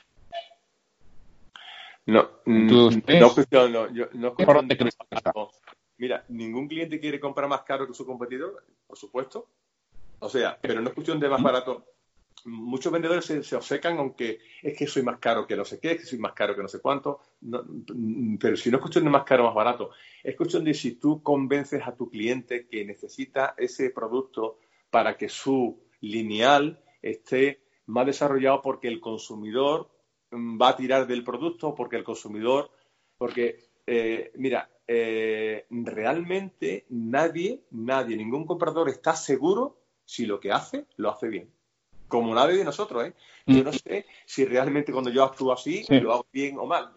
No, mm, no, no, yo, no, no, Mira, ningún cliente quiere comprar más caro que su competidor, por supuesto. O sea, pero no es cuestión de más barato muchos vendedores se, se, aunque es que soy más caro que no sé qué, es que soy más caro que no sé cuánto, pero si no es cuestión de más caro o más barato, es cuestión de si tú convences a tu cliente que necesita ese producto para que su lineal esté más desarrollado porque el consumidor mm, va a tirar del producto, porque el consumidor, porque Eh, mira, eh, realmente nadie, nadie, ningún comprador está seguro si lo que hace lo hace bien. Como nadie de nosotros, ¿eh? Yo no sé si realmente cuando yo actúo así lo hago bien o mal.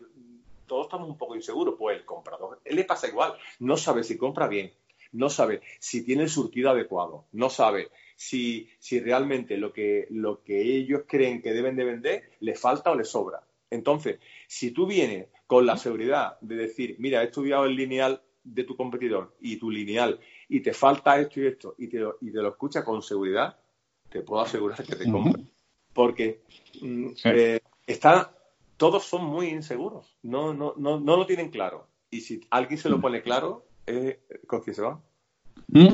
Todos estamos un poco inseguros. Pues el comprador, él le pasa igual. No sabe si compra bien, no sabe si tiene el surtido adecuado, no sabe si, si realmente lo que, lo que ellos creen que deben de vender le falta o le sobra. Entonces, si tú vienes con la seguridad de decir, mira, he estudiado el lineal de tu competidor y tu lineal y te falta esto y esto y te lo, y te lo escucha con seguridad, te puedo asegurar que te compre. Porque mm, eh, todos son muy inseguros, no, no, no, no lo tienen claro. Y si alguien se lo pone claro, eh, ¿con quién se va? ¿Mm?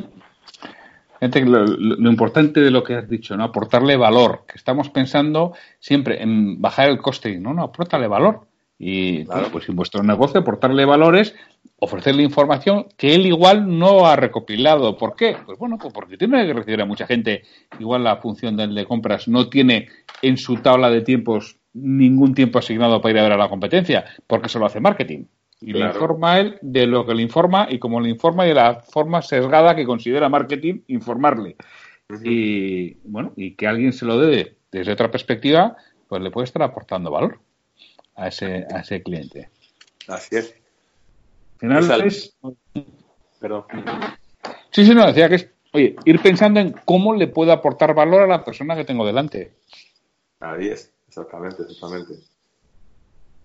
lo, lo, importante de lo que has dicho, ¿no? Aportarle valor, que estamos pensando siempre en bajar el coste, no, no, aportarle valor. Y claro. pues en vuestro negocio aportarle valores, ofrecerle información que él igual no ha recopilado. ¿Por qué? Pues bueno, pues porque tiene que recibir a mucha gente. Igual la función del de compras no tiene en su tabla de tiempos ningún tiempo asignado para ir a ver a la competencia, porque eso lo hace marketing. Y claro. le informa él de lo que le informa y como le informa y de la forma sesgada que considera marketing informarle. Uh -huh. Y bueno, y que alguien se lo dé desde otra perspectiva, pues le puede estar aportando valor a ese, a ese cliente. Así es. Al final es... Perdón. Sí, sí, no, decía que es, oye, ir pensando en cómo le puedo aportar valor a la persona que tengo delante. Ahí es, exactamente, exactamente.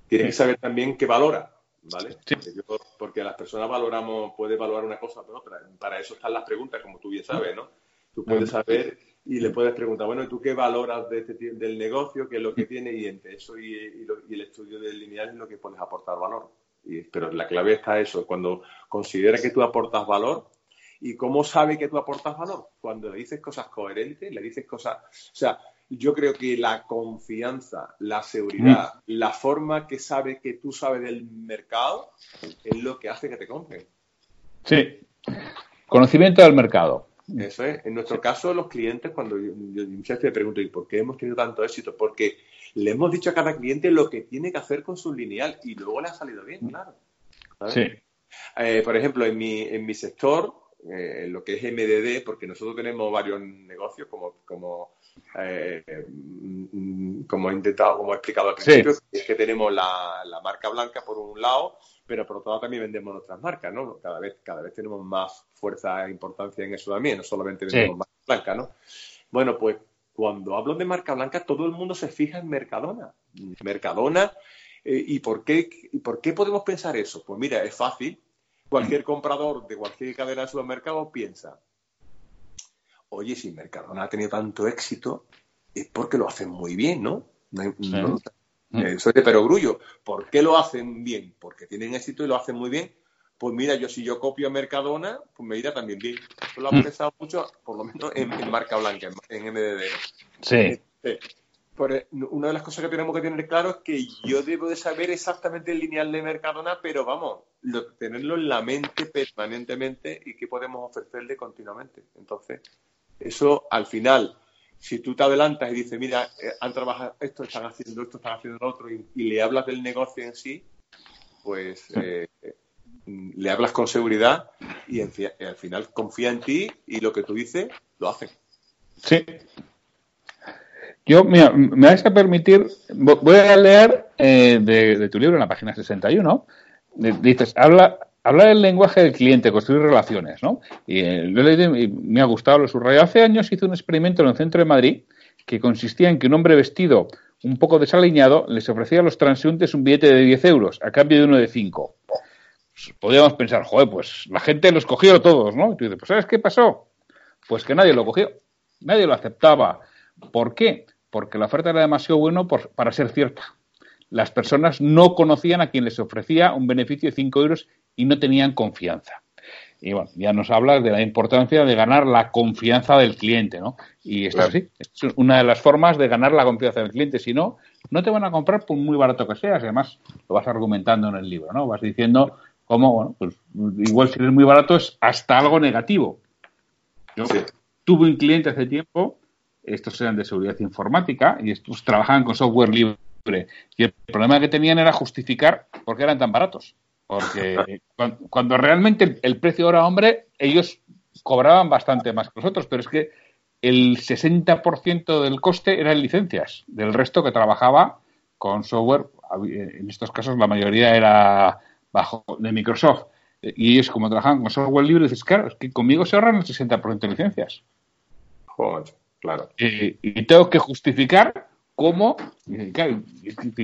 Tiene sí. que saber también qué valora, ¿vale? Sí. Porque, yo, porque, las personas valoramos, puede valorar una cosa pero otra. Para eso están las preguntas, como tú bien sabes, ¿no? Tú puedes saber y le puedes preguntar, bueno, ¿y tú qué valoras de este, del negocio? ¿Qué es lo que tiene? Y entre eso y, y, lo, y el estudio del lineal es lo que puedes aportar valor. Y, pero la clave está eso, cuando considera que tú aportas valor, ¿y cómo sabe que tú aportas valor? Cuando le dices cosas coherentes, le dices cosas... O sea, yo creo que la confianza, la seguridad, mm. la forma que sabe que tú sabes del mercado es lo que hace que te compren. Sí. Conocimiento del mercado. Eso es. En nuestro caso, los clientes, cuando yo, yo muchas veces me pregunto, ¿y por qué hemos tenido tanto éxito? Porque le hemos dicho a cada cliente lo que tiene que hacer con su lineal y luego le ha salido bien, claro. ¿sabes? Sí. Eh, por ejemplo, en mi, en mi sector, eh, lo que es MDD, porque nosotros tenemos varios negocios, como, como, eh, como he intentado, como he explicado al principio, sí. es que tenemos la, la, marca blanca por un lado, pero por otro lado también vendemos otras marcas, ¿no? Cada vez, cada vez tenemos más fuerza e importancia en eso también, no solamente vendemos sí. marca blanca, ¿no? Bueno, pues cuando hablo de marca blanca, todo el mundo se fija en Mercadona. Mercadona, eh, ¿y, por qué, ¿y por qué podemos pensar eso? Pues mira, es fácil. Cualquier comprador de cualquier cadena de supermercados piensa, oye, si Mercadona ha tenido tanto éxito, es porque lo hacen muy bien, ¿no? no, sí. no soy de perogrullo. ¿Por qué lo hacen bien? Porque tienen éxito y lo hacen muy bien pues mira, yo si yo copio a Mercadona, pues me irá también bien. Eso lo ha pensado mm. mucho, por lo menos en, en marca blanca, en, en MDD. Sí. Este, por, una de las cosas que tenemos que tener claro es que yo debo de saber exactamente el lineal de Mercadona, pero vamos, lo, tenerlo en la mente permanentemente y que podemos ofrecerle continuamente. Entonces, eso al final, si tú te adelantas y dices, mira, eh, han trabajado esto, están haciendo esto, están haciendo lo otro, y, y le hablas del negocio en sí, pues eh, le hablas con seguridad y en, al final confía en ti y lo que tú dices lo hace. Sí. Yo, mira, me vais a permitir, voy a leer eh, de, de, tu libro en la página 61, dices, habla, habla del lenguaje del cliente, construir relaciones, ¿no? Y eh, lo he leído me ha gustado, lo subrayo. Hace años hice un experimento en el centro de Madrid que consistía en que un hombre vestido un poco desaliñado les ofrecía a los transeúntes un billete de 10 euros a cambio de uno de 5 podríamos pensar, joder, pues la gente los cogió todos, ¿no? Y tú dices, pues ¿sabes qué pasó? Pues que nadie lo cogió, nadie lo aceptaba. ¿Por qué? Porque la oferta era demasiado buena para ser cierta. Las personas no conocían a quien les ofrecía un beneficio de 5 euros y no tenían confianza. Y bueno, ya nos hablas de la importancia de ganar la confianza del cliente, ¿no? Y esto sí, es una de las formas de ganar la confianza del cliente. Si no, no te van a comprar por muy barato que seas. Además, lo vas argumentando en el libro, ¿no? Vas diciendo como, bueno, pues igual si eres muy barato es hasta algo negativo. Yo sí. tuve un cliente hace tiempo, estos eran de seguridad informática y estos trabajaban con software libre. Y el problema que tenían era justificar por qué eran tan baratos. Porque [LAUGHS] cuando, realmente el, precio hora hombre, ellos cobraban bastante más que nosotros, pero es que el 60% del coste era en licencias, del resto que trabajaba con software, en estos casos la mayoría era bajo de Microsoft. Y ellos, como trabajan con software libre, dices, claro, es que conmigo se ahorran el 60% de licencias. Joder, claro. y tengo que justificar cómo.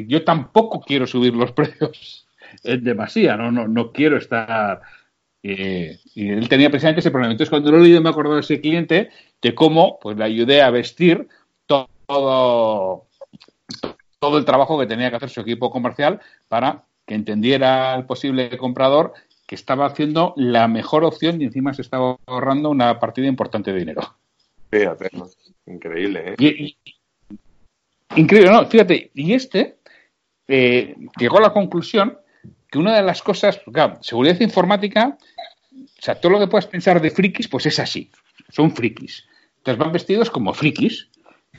yo tampoco quiero subir los [LAUGHS] precios en demasía, no, no, no quiero estar. Eh, y él tenía precisamente ese problema. Entonces, cuando lo leído, me acordado de ese cliente de cómo pues, le ayudé a vestir todo, todo el trabajo que tenía que hacer su equipo comercial para que entendiera el posible comprador que estaba haciendo la mejor opción y encima se estaba ahorrando una partida importante de dinero. Fíjate, increíble. ¿eh? Increíble, ¿no? Fíjate, y este eh, llegó a la conclusión que una de las cosas, seguridad informática, o sea, todo lo que puedas pensar de frikis, pues es así, son frikis. Entonces van vestidos como frikis.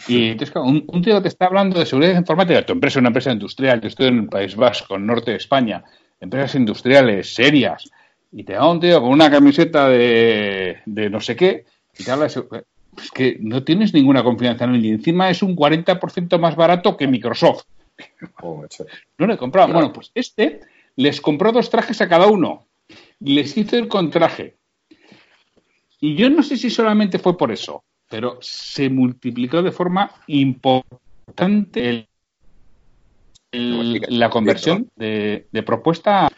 Y entonces, un, tío que te está hablando de seguridad informática, tu empresa es una empresa industrial, yo estoy en el País Vasco, norte de España, empresas industriales serias, y te da un tío con una camiseta de, no sé qué, y te habla de es que no tienes ninguna confianza en él, y encima es un 40% más barato que Microsoft. Oh, no le comprado. Bueno, pues este les compró dos trajes a cada uno, les hizo el contraje. Y yo no sé si solamente fue por eso, pero se multiplicó de forma importante la conversión de, propuesta.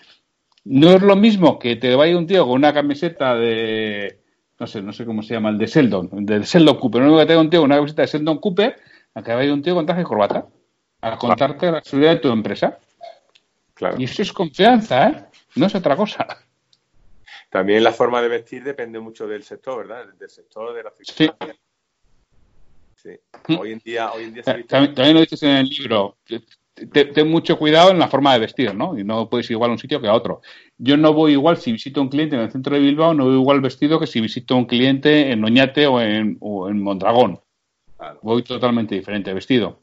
No es lo mismo que te vaya un tío con una camiseta de, no sé, no sé cómo se llama, el de Sheldon, el de Sheldon Cooper. No que tenga un tío con una camiseta de Sheldon Cooper, a que vaya un tío con traje y corbata, a contarte la seguridad de tu empresa. Claro. Y eso es confianza, ¿eh? No es otra cosa. También la forma de vestir depende mucho del sector, ¿verdad? Del sector de la Sí. sí. Mm. Hoy en día, hoy en día se también, lo dices en el libro. Ten mucho cuidado en la forma de vestir, ¿no? Y no puedes ir igual a un sitio que a otro. Yo no voy igual si visito a un cliente en el centro de Bilbao, no voy igual vestido que si visito a un cliente en Oñate o en, Mondragón. Voy totalmente diferente vestido.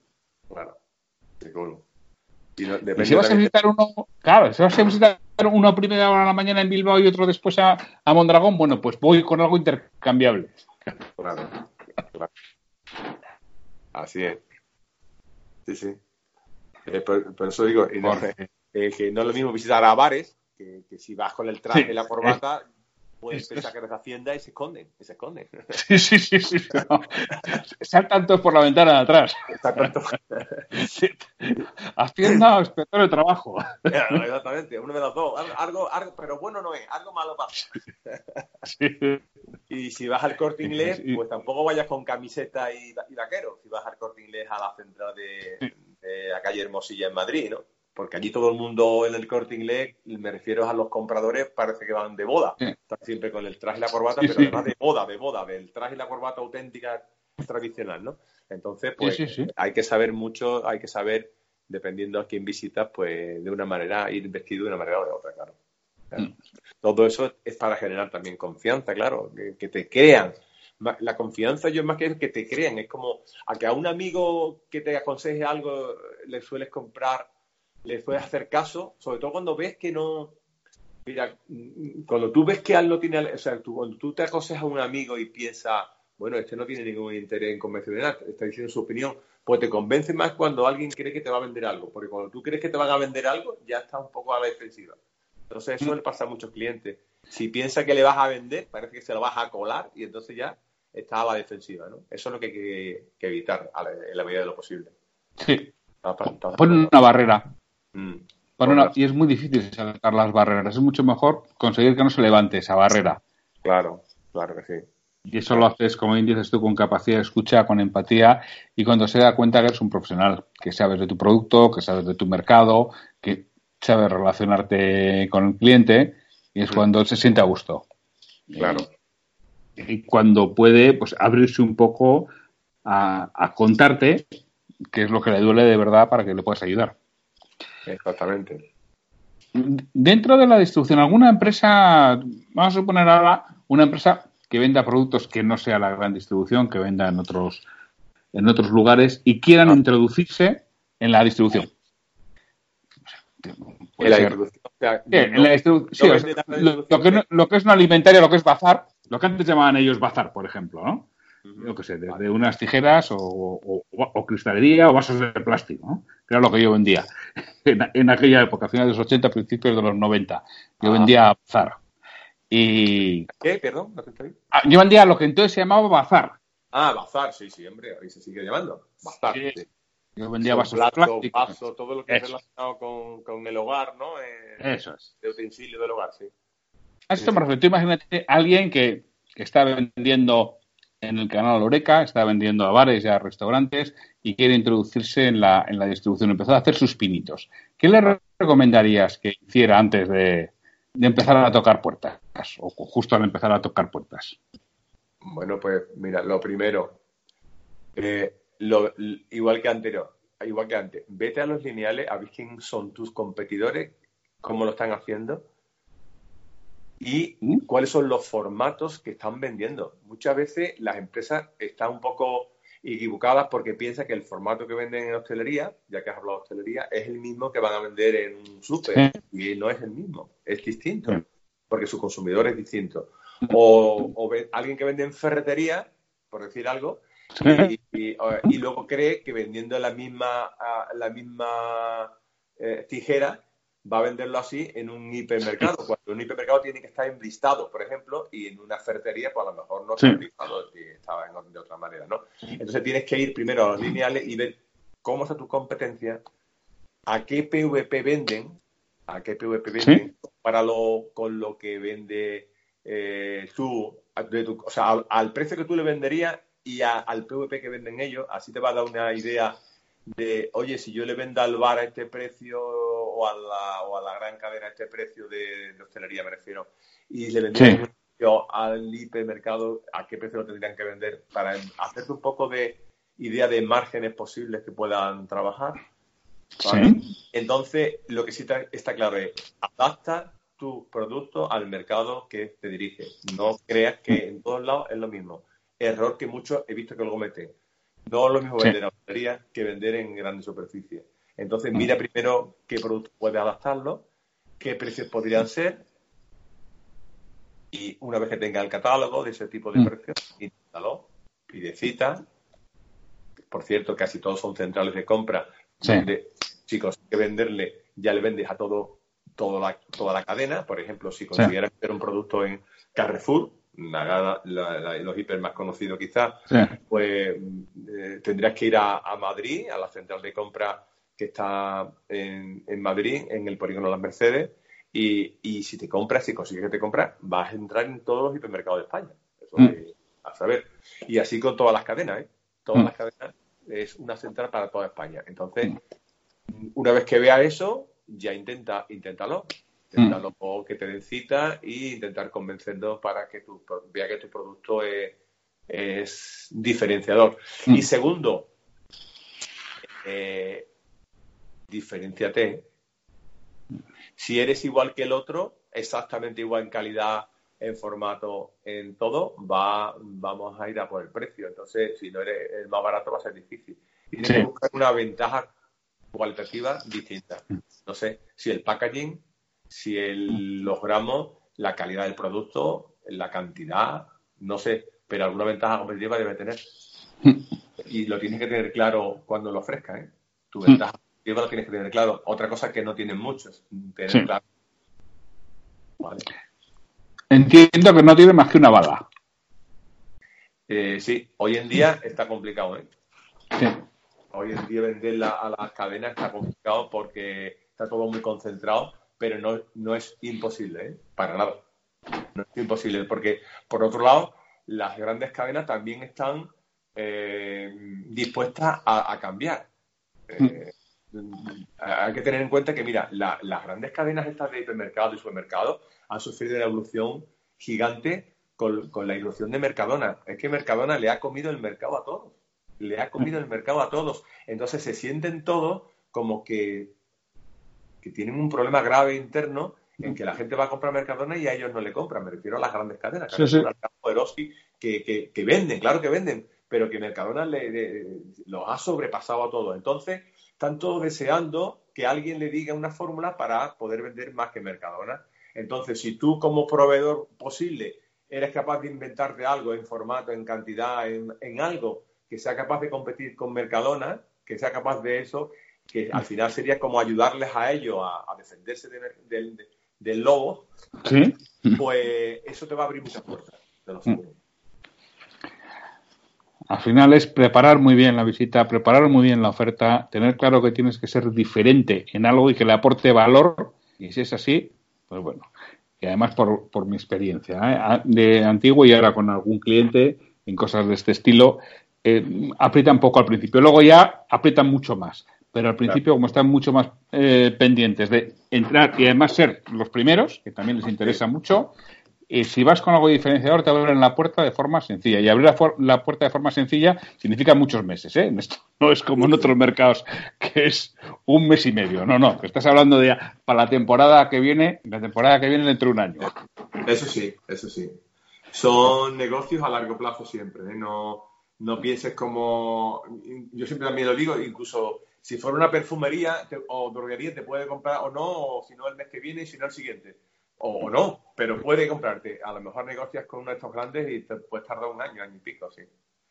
Claro. Y, si vas a visitar uno, claro, si vas a visitar uno a primera hora de la mañana en Bilbao y otro después a, Mondragón, bueno, pues voy con algo intercambiable. Claro, Así es. Sí, sí. Eh, por, eso digo, eh, que no es lo mismo visitar a bares que, si vas con el traje y la corbata, pues pensar que les Hacienda y se esconden, y se esconden. [LAUGHS] Sí, sí, sí, sí. Saltan todos por la ventana de atrás. Sí. Hacienda o inspector de trabajo. Exactamente, uno de los dos. Algo, algo, pero bueno no es, algo malo pasa. Sí. Y si vas al corte inglés, pues tampoco vayas con camiseta y, y vaquero. Si vas al corte inglés a la central de, de la calle Hermosilla en Madrid, ¿no? porque allí todo el mundo en el corte inglés, me refiero a los compradores, parece que van de boda. Están siempre con el traje y la corbata, pero además de boda, de boda, del traje y la corbata auténtica tradicional, ¿no? Entonces, pues hay que saber mucho, hay que saber, dependiendo a quién visitas, pues de una manera, ir vestido de una manera o de otra, claro. Mm. Todo eso es para generar también confianza, claro, que, te crean. La confianza yo es más que que te crean, es como a que a un amigo que te aconseje algo le sueles comprar le puedes hacer caso, sobre todo cuando ves que no. Mira, cuando tú ves que él no tiene. O sea, tú, cuando tú te aconsejas a un amigo y piensas, bueno, este no tiene ningún interés en convencionar, está diciendo su opinión, pues te convence más cuando alguien cree que te va a vender algo. Porque cuando tú crees que te van a vender algo, ya está un poco a la defensiva. Entonces, eso le pasa a muchos clientes. Si piensa que le vas a vender, parece que se lo vas a colar y entonces ya está a la defensiva, ¿no? Eso es lo que hay que, evitar en la medida de lo posible. Sí. Pon una barrera. Mm. Bueno, y es muy difícil saltar las barreras. Es mucho mejor conseguir que no se levante esa barrera. Claro, claro que sí. Y eso lo haces, como bien dices tú, con capacidad de escucha, con empatía y cuando se da cuenta que eres un profesional, que sabes de tu producto, que sabes de tu mercado, que sabes relacionarte con el cliente y es mm. cuando se siente a gusto. Claro. Y, cuando puede, pues abrirse un poco a, a contarte qué es lo que le duele de verdad para que le puedas ayudar. Exactamente. Dentro de la distribución, ¿alguna empresa, vamos a suponer ahora, una empresa que venda productos que no sea la gran distribución, que venda en otros, en otros lugares y quieran ah. introducirse en la distribución? Puede ser. lo, que es una alimentaria, lo que es bazar, lo que antes llamaban ellos bazar, por ejemplo, ¿no? Yo qué sé, desde unas tijeras o, cristalería o vasos de plástico, ¿no? Que era lo que yo vendía [LAUGHS] en, aquella época, finales de los 80, principios de los 90. Yo ah. vendía bazar. Y... ¿Qué? Perdón, ah, Yo vendía lo que entonces se llamaba bazar. Ah, bazar, sí, sí, hombre, ahí se sigue llamando. Bazar, sí. Yo vendía vasos de plástico. Vaso, todo lo que es relacionado con, con, el hogar, ¿no? Eh, Eso es. De utensilio del hogar, sí. A esto me refiero. Imagínate alguien que, está vendiendo en el canal Oreca, está vendiendo a bares y a restaurantes y quiere introducirse en la, en la distribución, empezó a hacer sus pinitos. ¿Qué le recomendarías que hiciera antes de, empezar a tocar puertas o justo al empezar a tocar puertas? Bueno, pues mira, lo primero, eh, igual que anterior, igual que antes, vete a los lineales a ver quién son tus competidores, cómo lo están haciendo y ¿Mm? cuáles son los formatos que están vendiendo. Muchas veces las empresas están un poco equivocadas porque piensan que el formato que venden en hostelería, ya que has hablado de hostelería, es el mismo que van a vender en un súper. Y no es el mismo, es distinto, porque su consumidor es distinto. O, o alguien que vende en ferretería, por decir algo, y, luego cree que vendiendo la misma, la misma eh, tijera va a venderlo así en un hipermercado, cuando un hipermercado tiene que estar enlistado, por ejemplo, y en una ferretería, pues a lo mejor no está enlistado, estaba de otra manera, ¿no? Entonces tienes que ir primero a los lineales y ver cómo está tu competencia, a qué PVP venden, a qué PVP venden, para lo, con lo que vende eh, tú, o sea, al, precio que tú le venderías y al PVP que venden ellos, así te va a dar una idea de, oye, si yo le vendo al bar a este precio o a la, o a la gran cadena a este precio de, hostelería, me refiero, y le vendo al hipermercado, ¿a qué precio lo tendrían que vender? Para hacerte un poco de idea de márgenes posibles que puedan trabajar. Entonces, lo que sí está, claro es, adapta tu producto al mercado que te dirige. No creas que en todos lados es lo mismo. Error que muchos he visto que luego meten no es lo mismo vender a hostelería que vender en grandes superficies. Entonces, mira primero qué producto puede adaptarlo, qué precios podrían ser, y una vez que tenga el catálogo de ese tipo de mm. precios, inténtalo, pide cita. Por cierto, casi todos son centrales de compra. chicos, hay que venderle, ya le vendes a todo, toda, la, toda la cadena. Por ejemplo, si consiguieras vender un producto en Carrefour, la, los hiper más conocidos quizás, pues eh, tendrías que ir a, Madrid, a la central de compra que está en, Madrid, en el polígono las Mercedes, y, si te compras, si consigues que te compras, vas a entrar en todos los hipermercados de España. Eso mm. a saber. Y así con todas las cadenas, ¿eh? Todas mm. las cadenas es una central para toda España. Entonces, mm. una vez que vea eso, ya intenta, inténtalo. Mm. que te den cita e intentar convencerlos para que tu, vea que tu producto es, diferenciador. Y segundo, eh, diferenciate. Si eres igual que el otro, exactamente igual en calidad, en formato, en todo, va, vamos a ir a por el precio. Entonces, si no eres el más barato, va a ser difícil. Y tienes que buscar una ventaja cualitativa distinta. No sé, si el packaging si el, los gramos, la calidad del producto, la cantidad, no sé, pero alguna ventaja competitiva debe tener. Y lo tienes que tener claro cuando lo ofrezcas, ¿eh? Tu ventaja lo tienes que tener claro. Otra cosa que no tienen muchos, tener claro. Entiendo que no tiene más que una bala. Eh, sí, hoy en día está complicado, ¿eh? Sí. Hoy en día venderla a las cadenas está complicado porque está todo muy concentrado pero no, no es imposible, ¿eh? para nada. No es imposible, porque por otro lado, las grandes cadenas también están eh, dispuestas a, cambiar. Eh, hay que tener en cuenta que, mira, las grandes cadenas estas de hipermercados y supermercados han sufrido una evolución gigante con, con, la irrupción de Mercadona. Es que Mercadona le ha comido el mercado a todos. Le ha comido el mercado a todos. Entonces se sienten todos como que que tienen un problema grave interno en que la gente va a comprar Mercadona y a ellos no le compran. Me refiero a las grandes cadenas, que, que, venden, claro que venden, pero que Mercadona le, los ha sobrepasado a todos. Entonces, están todos deseando que alguien le diga una fórmula para poder vender más que Mercadona. Entonces, si tú como proveedor posible eres capaz de inventarte algo en formato, en cantidad, en, algo que sea capaz de competir con Mercadona, que sea capaz de eso, que al final sería como ayudarles a ellos a, defenderse del lobo, ¿Sí? pues eso te va a abrir muchas puertas. Al final es preparar muy bien la visita, preparar muy bien la oferta, tener claro que tienes que ser diferente en algo y que le aporte valor. Y si es así, pues bueno. Y además por, por mi experiencia ¿eh? de antiguo y ahora con algún cliente en cosas de este estilo, eh, aprietan poco al principio. Luego ya aprietan mucho más. Pero al principio, como están mucho más eh, pendientes de entrar y además ser los primeros, que también les interesa mucho, y si vas con algo diferenciador, te abren la puerta de forma sencilla. Y abrir la, puerta de forma sencilla significa muchos meses, ¿eh? Esto no es como en otros mercados, que es un mes y medio. No, no, estás hablando de para la temporada que viene, la temporada que viene dentro de un año. Eso sí, eso sí. Son negocios a largo plazo siempre, ¿eh? No, no pienses como... Yo siempre también lo digo, incluso si fuera una perfumería o droguería te puede comprar o no, o si no el mes que viene y si no el siguiente o, no, pero puede comprarte. A lo mejor negocias con uno de estos grandes y te puedes tardar un año, año y pico, sí.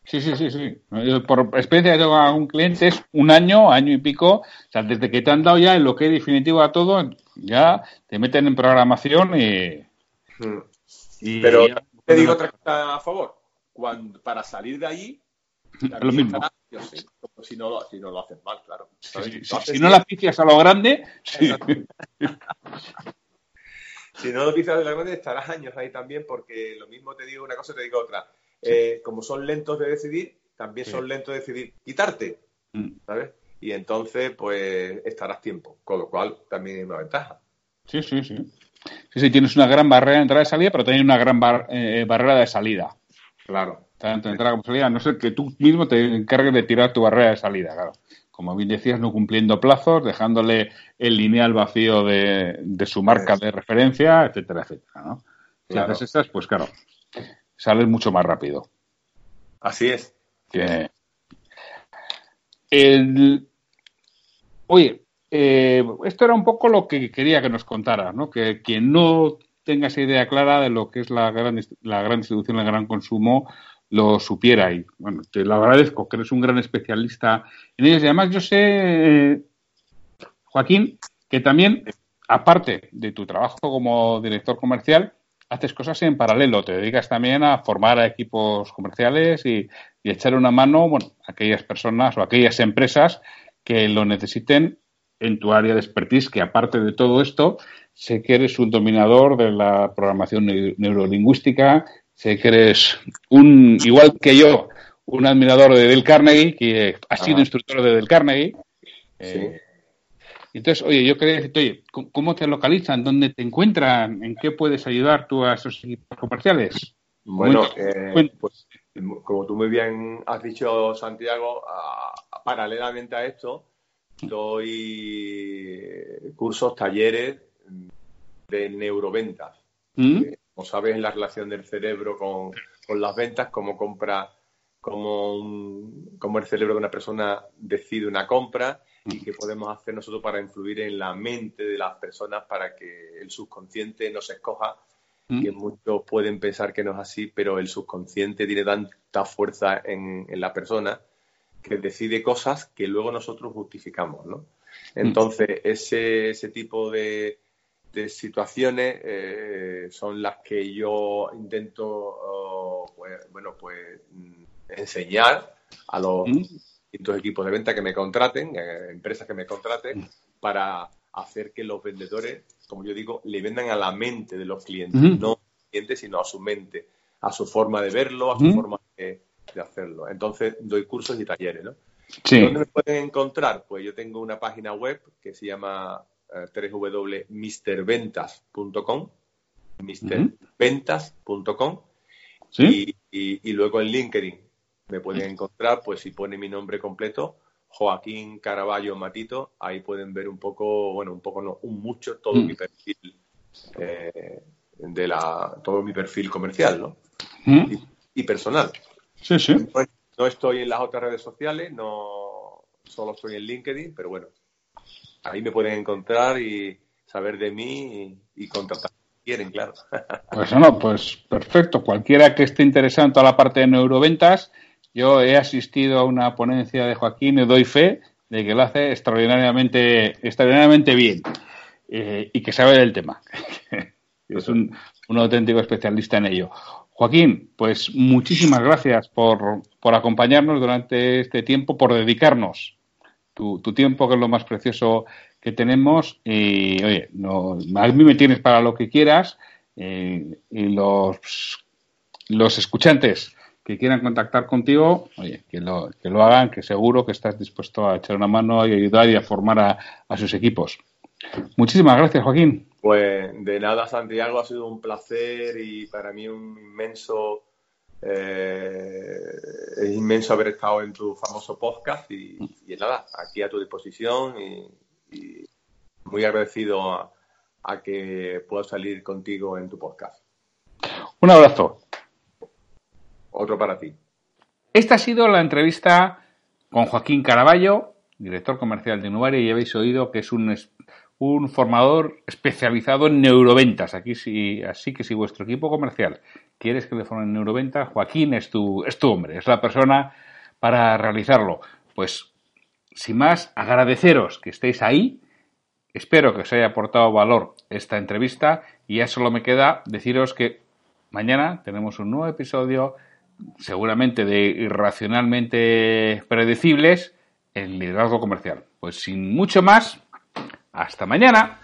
Sí, sí, sí, sí. Por experiencia de un cliente es un año, año y pico. O sea, desde que te han dado ya el que definitivo a todo, ya te meten en programación y. Hmm. pero te digo otra cosa a favor. Cuando, para salir de allí, lo mismo. si, no, lo, si no lo haces mal, claro. si no la picias a lo grande, sí. [LAUGHS] si no lo pisas de la grande, estarás años ahí también, porque lo mismo te digo una cosa, te digo otra. Eh, como son lentos de decidir, también son lentos de decidir quitarte, mm. ¿sabes? Y entonces, pues, estarás tiempo, con lo cual también es una ventaja. Sí, sí, sí. Sí, sí, tienes una gran barrera de entrada y salida, pero también una gran eh, barrera de salida. Claro. Tanto entrada como salida, no sé que tú mismo te encargues de tirar tu barrera de salida, claro como bien decías, no cumpliendo plazos, dejándole el lineal vacío de, su marca de referencia, etcétera, etcétera. ¿no? Si haces estas, pues claro, sales mucho más rápido. Así es. Oye, eh, esto era un poco lo que quería que nos contaras, ¿no? Que quien no tenga esa idea clara de lo que es la gran, la gran distribución, el gran consumo, lo supiera. Y bueno, te lo agradezco, que eres un gran especialista en ellos. Y además yo sé, Joaquín, que también, aparte de tu trabajo como director comercial, haces cosas en paralelo. Te dedicas también a formar a equipos comerciales y, echar una mano bueno, a aquellas personas o aquellas empresas que lo necesiten en tu área de expertise, que aparte de todo esto, sé que eres un dominador de la programación neurolingüística, sé que eres un, igual que yo, un admirador de Del Carnegie, que ha sido instructor de Del Carnegie. Eh, entonces, oye, yo quería decirte, oye, ¿cómo te localizan? ¿Dónde te encuentran? ¿En qué puedes ayudar tú a esos equipos comerciales? Bueno, eh, pues como tú muy bien has dicho, Santiago, paralelamente a esto, doy cursos, talleres de neuroventas. ¿Mm? Eh, como sabes, en la relación del cerebro con, las ventas, cómo compra, cómo, el cerebro de una persona decide una compra y qué podemos hacer nosotros para influir en la mente de las personas para que el subconsciente nos escoja, mm. que muchos pueden pensar que no es así, pero el subconsciente tiene tanta fuerza en, la persona que decide cosas que luego nosotros justificamos, ¿no? Mm. Entonces, ese, ese tipo de, de situaciones eh, son las que yo intento oh, pues, bueno pues mm, enseñar a los distintos equipos de venta que me contraten eh, empresas que me contraten para hacer que los vendedores como yo digo le vendan a la mente de los clientes no clientes sino a su mente a su forma de verlo a su forma de, hacerlo. Entonces doy cursos y talleres no ¿Dónde me pueden encontrar? Pues yo tengo una página web que se llama www.misterventas.com misterventas.com y, y, luego en LinkedIn me pueden encontrar, pues si pone mi nombre completo, Joaquín Caraballo Matito, ahí pueden ver un poco, bueno, un poco, no, un mucho, todo mi perfil eh, de la, todo mi perfil comercial, ¿no? Y, personal. Sí, sí. No, estoy en las otras redes sociales, no, solo estoy en LinkedIn, pero bueno, ahí me pueden encontrar y saber de mí y, contratar si quieren, claro. [LAUGHS] Pues no, pues perfecto. Cualquiera que esté interesado en toda la parte de neuroventas, yo he asistido a una ponencia de Joaquín y doy fe de que lo hace extraordinariamente, extraordinariamente bien eh, y que sabe del tema. [LAUGHS] es un, auténtico especialista en ello. Joaquín, pues muchísimas gracias por, por acompañarnos durante este tiempo, por dedicarnos tu, tiempo, que es lo más precioso que tenemos. Y oye, no, a mí me tienes para lo que quieras. Eh, y los, los escuchantes que quieran contactar contigo, oye, que lo, que lo hagan, que seguro que estás dispuesto a echar una mano y ayudar y a formar a, sus equipos. Muchísimas gracias, Joaquín. Pues de nada, Santiago, ha sido un placer y para mí un inmenso, eh, es inmenso haber estado en tu famoso podcast y, nada, aquí a tu disposición y, muy agradecido a, a que pueda salir contigo en tu podcast. Un abrazo. Otro para ti. Esta ha sido la entrevista con Joaquín Caraballo, director comercial de Nubaria, y habéis oído que es un, un formador especializado en neuroventas. Aquí sí, así que si vuestro equipo comercial quieres que le formen neuroventas, Joaquín es tu, es tu hombre, es la persona para realizarlo. Pues, sin más, agradeceros que estéis ahí. Espero que os haya aportado valor esta entrevista y ya solo me queda deciros que mañana tenemos un nuevo episodio seguramente de irracionalmente predecibles, el liderazgo comercial. Pues sin mucho más, hasta mañana.